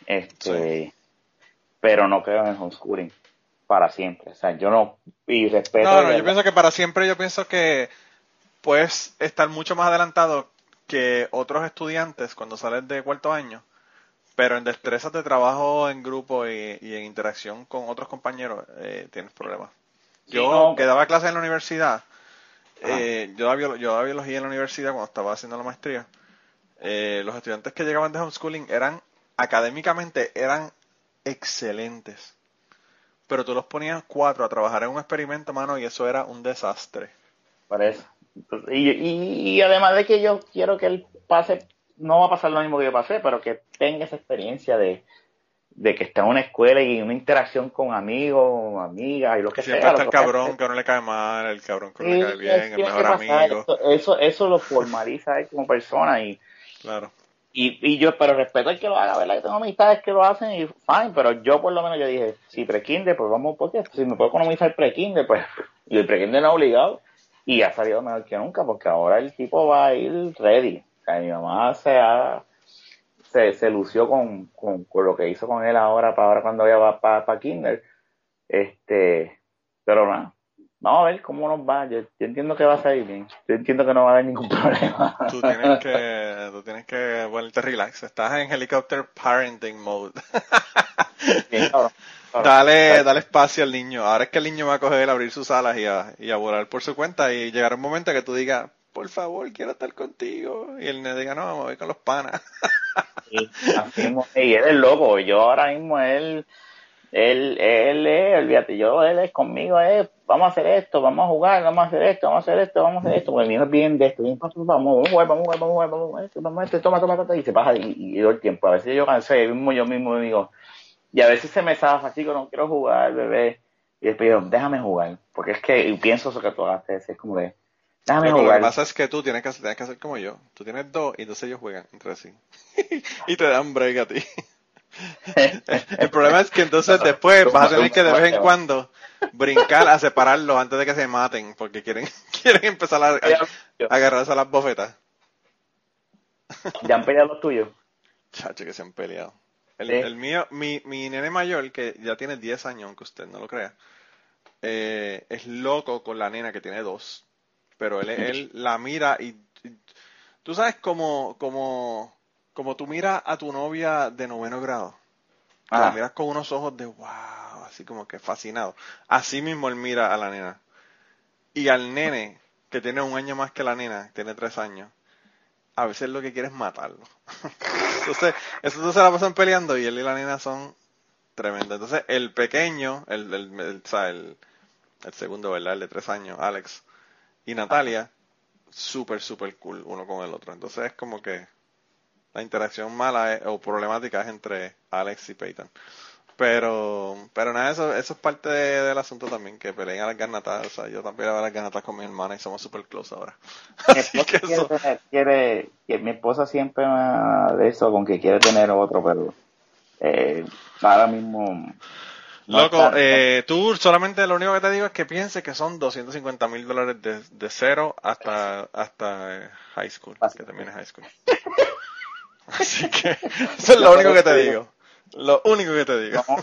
Este, pero no creo en el homeschooling para siempre. O sea, yo no, y respeto. No, no, yo pienso que para siempre, yo pienso que puedes estar mucho más adelantado que otros estudiantes cuando sales de cuarto año pero en destrezas de trabajo en grupo y, en interacción con otros compañeros eh, tienes problemas. Yo que daba clases en la universidad, eh, yo, daba, yo daba biología en la universidad cuando estaba haciendo la maestría. Eh, los estudiantes que llegaban de homeschooling eran, académicamente, eran excelentes. Pero tú los ponías cuatro a trabajar en un experimento, mano, y eso era un desastre. Parece. Y, y, y además de que yo quiero que él pase no va a pasar lo mismo que yo pasé, pero que tenga esa experiencia de, de que está en una escuela y una interacción con amigos, amigas y lo que Siempre sea. Siempre está el cabrón que no le cae mal, el cabrón que no le cae bien, el mejor amigo. Eso, eso, lo formaliza él como persona y. Claro. Y, y yo, pero respeto al que lo haga, ¿verdad? Yo tengo amistades que lo hacen y fine, pero yo por lo menos yo dije, si pre-kinder, pues vamos, porque si me puedo economizar pre-kinder, pues, y el pre-kinder no obligado, y ha salido mejor que nunca, porque ahora el tipo va a ir ready mi mamá se, se, se, lució con, con, lo que hizo con él ahora, para ahora cuando ella va para, para Kinder. Este, pero nada, vamos a ver cómo nos va. Yo, entiendo que va a salir bien. Yo entiendo que no va a haber ningún problema. Tú tienes que, tú tienes que ponerte relax. Estás en helicopter parenting mode. Dale, dale espacio al niño. Ahora es que el niño va a coger, abrir sus alas y a, y a volar por su cuenta y llegará un momento que tú digas, por favor, quiero estar contigo. Y él me diga, no, vamos a ir con los panas. y él es loco. Yo ahora mismo, él, él, él es, olvídate, yo, él es conmigo, es, vamos a hacer esto, vamos a jugar, vamos a hacer esto, vamos a hacer esto, vamos a hacer esto. Porque mi hijo es bien de esto, bien, vamos, vamos a jugar, vamos a jugar, vamos a jugar, vamos a jugar, vamos a esto, toma, toma, toma, y se pasa y, y, todo el tiempo. A veces yo cansé, mismo yo mismo me digo, y a veces se me zafa, así que no quiero jugar, bebé. Y después déjame jugar, porque es que pienso eso que tú haces, es como de, lo que pasa es que tú tienes que, tienes que hacer como yo. Tú tienes dos y entonces ellos juegan entre sí. y te dan break a ti. el problema es que entonces después vas a tener que de vez en cuando brincar a separarlos antes de que se maten porque quieren quieren empezar a, agarrarse a las bofetas. ¿Ya han peleado los tuyos? Chacho, que se han peleado. El, el mío, mi, mi nene mayor, que ya tiene 10 años, aunque usted no lo crea, eh, es loco con la nena que tiene dos pero él, él la mira y, tú sabes como, como, como tú miras a tu novia de noveno grado. La miras con unos ojos de wow, así como que fascinado. Así mismo él mira a la nena. Y al nene, que tiene un año más que la nena, tiene tres años, a veces lo que quiere es matarlo. Entonces, eso se la pasan peleando y él y la nena son tremendos. Entonces, el pequeño, el, el, el, el, el segundo, ¿verdad? El de tres años, Alex, y Natalia, súper, súper cool uno con el otro. Entonces es como que la interacción mala o problemática es entre Alex y Peyton. Pero, pero nada, eso, eso es parte del asunto también, que peleen a las ganatas. O sea, yo también a las ganatas con mi hermana y somos súper close ahora. Mi esposa, quiere, mi esposa siempre de eso, con que quiere tener otro, pero eh, ahora mismo No Loco, eh, tú solamente lo único que te digo es que pienses que son 250 mil dólares de, de cero hasta, hasta eh, high school, que termine high school. Así que eso es lo único que te digo. Lo único que te digo. No.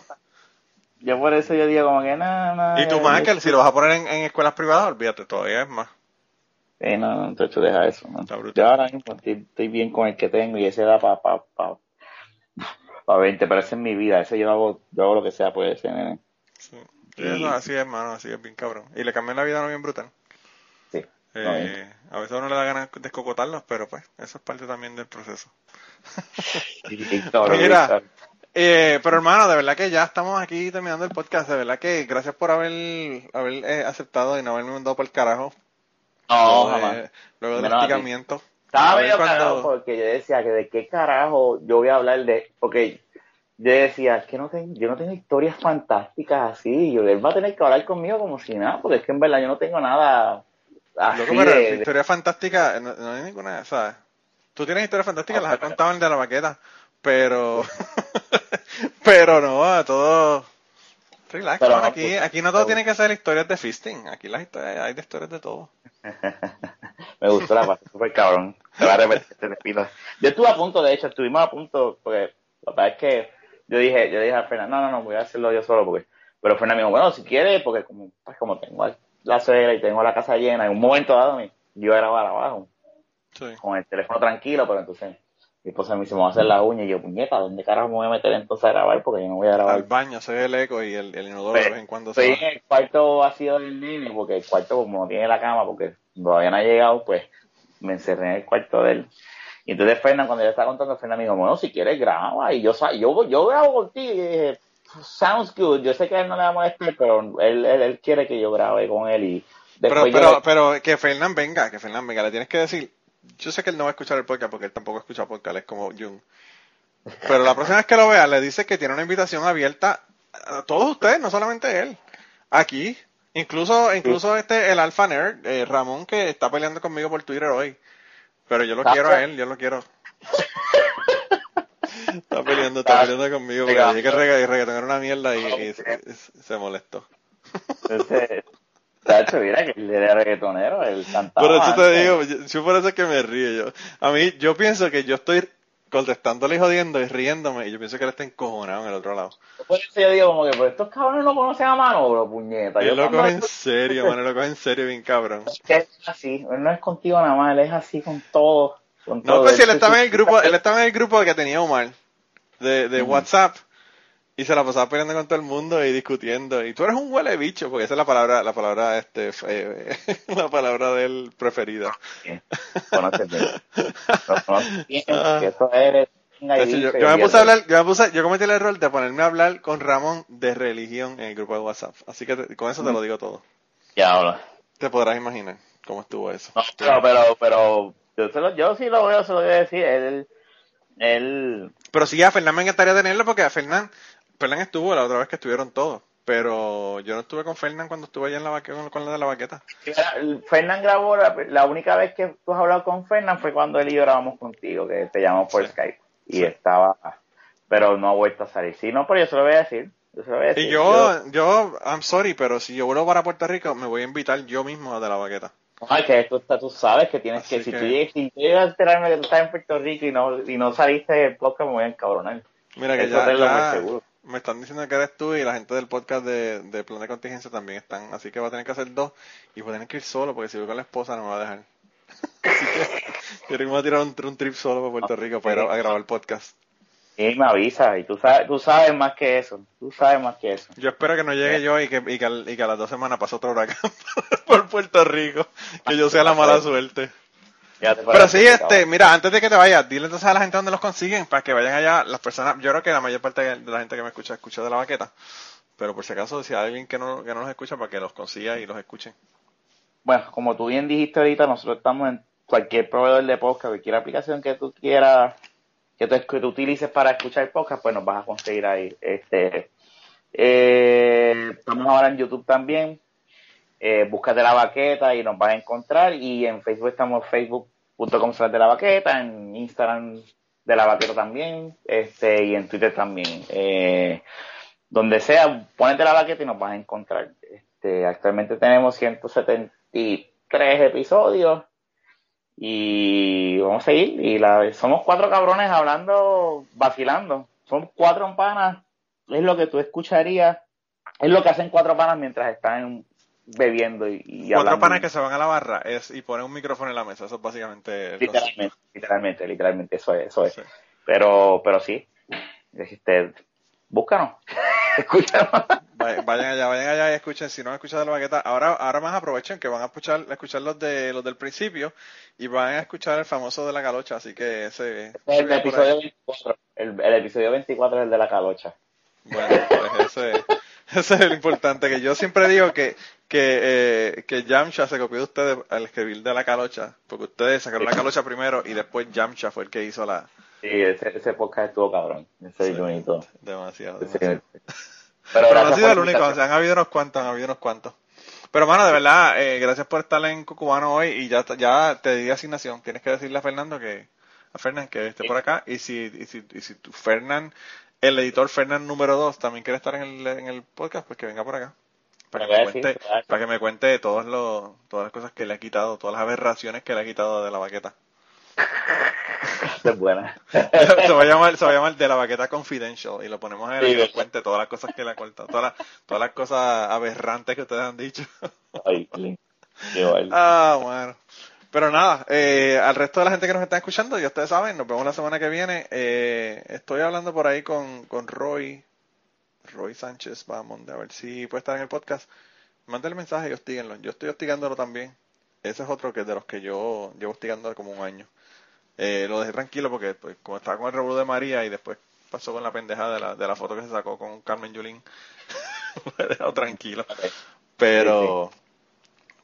Yo por eso yo digo como que nada, nada. Y tú, Michael, si lo vas a poner en, en escuelas privadas, olvídate, todavía es más. Sí, no, no, hecho, deja eso. ¿no? Está brutal. Yo ahora mismo estoy, estoy bien con el que tengo y ese da para pa, pa, pa 20, pero ese es mi vida. Ese yo hago, yo hago lo que sea por ese nene. Sí. Eso, así es, hermano, así es bien cabrón. Y le cambian la vida a uno bien brutal. Sí. Eh, a veces a uno le da ganas de descocotarlos, pero pues, eso es parte también del proceso. Mira. Eh, pero hermano, de verdad que ya estamos aquí terminando el podcast. De verdad que gracias por haber, haber eh, aceptado y no haberme mandado por el carajo. No, luego, jamás. de, luego del hostigamiento. Estaba medio cuando- cagado porque yo decía que de qué carajo yo voy a hablar de, porque yo decía, es que no tengo, yo no tengo historias fantásticas así, y él va a tener que hablar conmigo como si nada, porque es que en verdad yo no tengo nada así Loco, pero de- de- historia fantástica, no, no hay ninguna, ¿sabes? Tú tienes historias fantásticas, las has contado en el de la maqueta, pero, pero no, a todo, relax, Pero no, aquí, aquí no todo tiene que ser historias de fisting, aquí las historias, hay de historias de todo. me gustó la parte, súper cabrón. Te voy a repetir, te repito. Yo estuve a punto, de hecho, estuvimos a punto, porque la verdad es que yo dije, yo dije a Fernando, no, no, no, voy a hacerlo yo solo, porque, pero Fernando me dijo, bueno, si quieres, porque como, pues como tengo la suegra y tengo la casa llena, en un momento dado, yo iba a grabar abajo. Sí. con el teléfono tranquilo, pero entonces mi esposa me dice, me voy a hacer las uñas y yo, puñeta, ¿dónde carajo me voy a meter entonces a grabar? Porque yo no voy a Al grabar. baño se ve el eco y el, el inodoro de Pues, vez en cuando se Estoy va. en el cuarto vacío del nene, porque el cuarto como no tiene la cama, porque todavía no ha llegado, pues me encerré en el cuarto de él. Y entonces Fernan, cuando yo estaba contando, Fernan me dijo, bueno, si quieres graba, y yo, yo, yo grabo contigo, y dije, sounds good, yo sé que a él no le va a molestar, pero él, él, él quiere que yo grabe con él y Pero, después pero, le- pero que Fernán venga, que Fernán venga, le tienes que decir, yo sé que él no va a escuchar el podcast porque él tampoco escucha podcast, es como Jung. Pero la próxima vez que lo vea, le dice que tiene una invitación abierta a todos ustedes, no solamente él. Aquí, incluso, incluso este, el Alpha Nerd, eh, Ramón, que está peleando conmigo por Twitter hoy. Pero yo lo quiero a él, yo lo quiero. está peleando, está peleando conmigo porque dije que reggaetón era una mierda y, y se, se molestó. entonces, Tacho, mira que él era reggaetonero, él cantaba. Por eso te digo, yo, yo por eso es que me río yo. A mí, yo pienso que yo estoy contestándole y jodiendo y riéndome y yo pienso que él está encojonado en el otro lado. Por eso yo digo como que, pero estos cabrones no conocen a mano, bro, puñeta. Yo lo coge en serio, mano, lo coge en serio bien cabrón. Es así, él no es contigo nada más, él es así con todo. Con No, todo. pues si él se- estaba en el grupo, él estaba en el grupo que tenía Omar, de, de WhatsApp, y se la pasaba peleando con todo el mundo y discutiendo. Y tú eres un huele bicho, porque esa es la palabra, la palabra, este, eh, la palabra de él preferida. Conoces bien. Bien, Ah. eso Entonces, yo, me puse a hablar, yo me puse, yo cometí el error de ponerme a hablar con Ramón de religión en el grupo de WhatsApp. Así que te- con eso te lo digo todo. Ya habla. Te podrás imaginar cómo estuvo eso. No, pero, pero, pero, yo, se lo, yo sí lo veo, se lo voy a decir, él, él, Pero sí, a Fernán me encantaría tenerlo porque a Fernán, Fernán estuvo la otra vez que estuvieron todos. Pero yo no estuve con Fernán cuando estuve allá en la baqueta, con, la de la baqueta. Fernán grabó, la, la única vez que tú has hablado con Fernán fue cuando él y yo grabamos contigo, que te llamamos por Sí. Skype. Y Sí. estaba, pero no ha vuelto a salir. Sí, no, pero yo se lo voy a decir. Yo se lo voy a decir. Y yo, yo, I'm sorry, pero si yo vuelvo para Puerto Rico, me voy a invitar yo mismo a de la baqueta. Ay, que esto está, tú sabes que tienes que, si tú llegas, si yo a enterarme que tú estás en Puerto Rico y no, y no saliste del podcast, me voy a encabronar. Mira que Eso ya, ya. Me están diciendo que eres tú y la gente del podcast de, de Plan de Contingencia también están. Así que voy a tener que hacer dos y voy a tener que ir solo porque si voy con la esposa no me va a dejar. Así que yo creo que me voy a tirar un, un trip solo para Puerto Rico para ir a, a grabar el podcast. Y me avisa, y tú sabes, tú sabes más que eso, tú sabes más que eso. Yo espero que no llegue yo y que, y que, y que a las dos semanas pase otro huracán por Puerto Rico. Que yo sea la mala suerte. Pero sí, este, mira, antes de que te vayas, dile entonces a la gente dónde los consiguen para que vayan allá. Las personas, yo creo que la mayor parte de la gente que me escucha, escucha de la baqueta. Pero por si acaso, si hay alguien que no, que no los escucha, para que los consiga y los escuchen. Bueno, como tú bien dijiste ahorita, nosotros estamos en cualquier proveedor de podcast, cualquier aplicación que tú quieras, que tú, que tú utilices para escuchar podcast, pues nos vas a conseguir ahí. Este, eh, estamos ahora en YouTube también. Eh, búscate la baqueta y nos vas a encontrar. Y en Facebook estamos facebook.com slash de la baqueta, en Instagram de la baqueta también, este, y en Twitter también. Eh, donde sea, ponete la baqueta y nos vas a encontrar. Este, actualmente tenemos 173 episodios y vamos a seguir. Y la, somos cuatro cabrones hablando, vacilando. Son cuatro panas, es lo que tú escucharías, es lo que hacen cuatro panas mientras están bebiendo y, y Cuatro hablando. panas que se van a la barra es, y ponen un micrófono en la mesa. Eso es básicamente. Literalmente, literalmente, literalmente, eso es, eso es. Sí. Pero, pero sí, este, búscanos, escúchanos. Vay- Vayan allá, vayan allá y escuchen. Si no han escuchado la baqueta, ahora, ahora más aprovechen que van a escuchar, a escuchar los de los del principio y van a escuchar el famoso de la calocha. Así que ese. El episodio ahí. 24, el, el episodio 24 es el de la calocha. Bueno, pues ese, ese es el importante. Que yo siempre digo que que, eh, que Yamcha se copió de ustedes al escribir de la calocha, porque ustedes sacaron la calocha primero y después Yamcha fue el que hizo la. Sí, ese, ese podcast estuvo cabrón, ese Sí. es bonito. Demasiado. Pero, Pero no ha sido el único, o sea, han habido unos cuantos, han habido unos cuantos. Pero, mano, de verdad, eh, gracias por estar en Cucubano hoy y ya, ya te di asignación. Tienes que decirle a Fernando que, a Fernán que esté por acá y si, y si, y si el editor Fernán número 2 también quiere estar en el, en el podcast, pues que venga por acá. Para que, me decir, cuente, para que me cuente todos los, todas las cosas que le ha quitado, todas las aberraciones que le ha quitado de la baqueta. Es buena. se va a llamar, se va a llamar de la baqueta confidential y lo ponemos en él Sí, ¿verdad? cuente todas las cosas que le ha cortado, todas las, todas las cosas aberrantes que ustedes han dicho. Ay, qué lindo. Qué bueno. ah, bueno. Pero nada, eh, al resto de la gente que nos está escuchando, ya ustedes saben, nos vemos la semana que viene. Eh, estoy hablando por ahí con, con Roy, Roy Sánchez, vamos, a ver si puede estar en el podcast. Mándale mensaje y hostíguenlo. Yo estoy hostigándolo también. Ese es otro que de los que yo llevo hostigando como un año. Eh, lo dejé tranquilo porque pues, como estaba con el revuelo de María y después pasó con la pendejada de la, de la foto que se sacó con Carmen Yulín, lo he dejado tranquilo. Pero,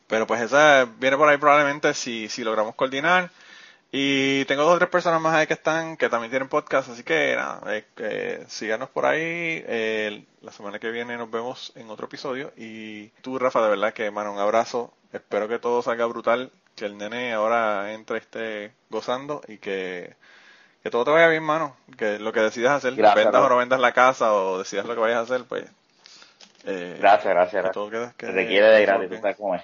pero pues esa viene por ahí probablemente si, si logramos coordinar. Y tengo dos o tres personas más ahí que están, que también tienen podcast, así que nada, eh, que síganos por ahí. Eh, la semana que viene nos vemos en otro episodio. Y tú, Rafa, de verdad que, mano, un abrazo. Espero que todo salga brutal, que el nene ahora entre esté gozando y que, que todo te vaya bien, mano. Que lo que decidas hacer, Gracias, vendas o no vendas la casa o decidas lo que vayas a hacer, pues. eh, Gracias, gracias, que gracias. todo quede- que- Se te quiere de que todo gratis, tú bien. sabes cómo es.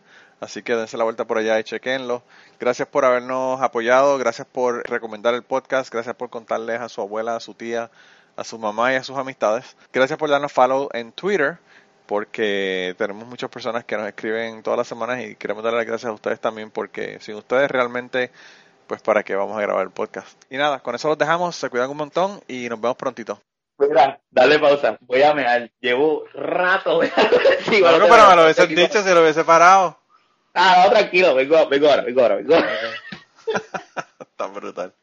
Así que dense la vuelta por allá y chequenlo. Gracias por habernos apoyado, gracias por recomendar el podcast, gracias por contarles a su abuela, a su tía, a su mamá y a sus amistades. Gracias por darnos follow en Twitter, porque tenemos muchas personas que nos escriben todas las semanas y queremos darle las gracias a ustedes también, porque sin ustedes realmente, pues para qué vamos a grabar el podcast. Y nada, con eso los dejamos, se cuidan un montón y nos vemos prontito. Mira, dale pausa. Voy a mear. Llevo rato. Sí, Bueno, pero me lo hubiese aquí- dicho si lo hubiese parado. Ah, no, tranquilo. Vengo, vengo ahora, vengo ahora, vengo ahora. Tan brutal.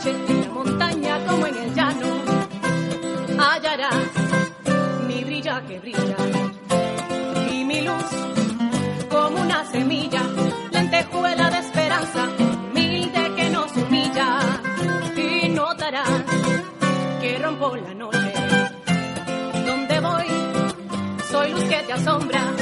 noche, en la montaña como en el llano, hallarás mi brilla que brilla y mi luz como una semilla, lentejuela de esperanza, humilde que nos humilla y notarás que rompo la noche. Donde voy, soy luz que te asombra.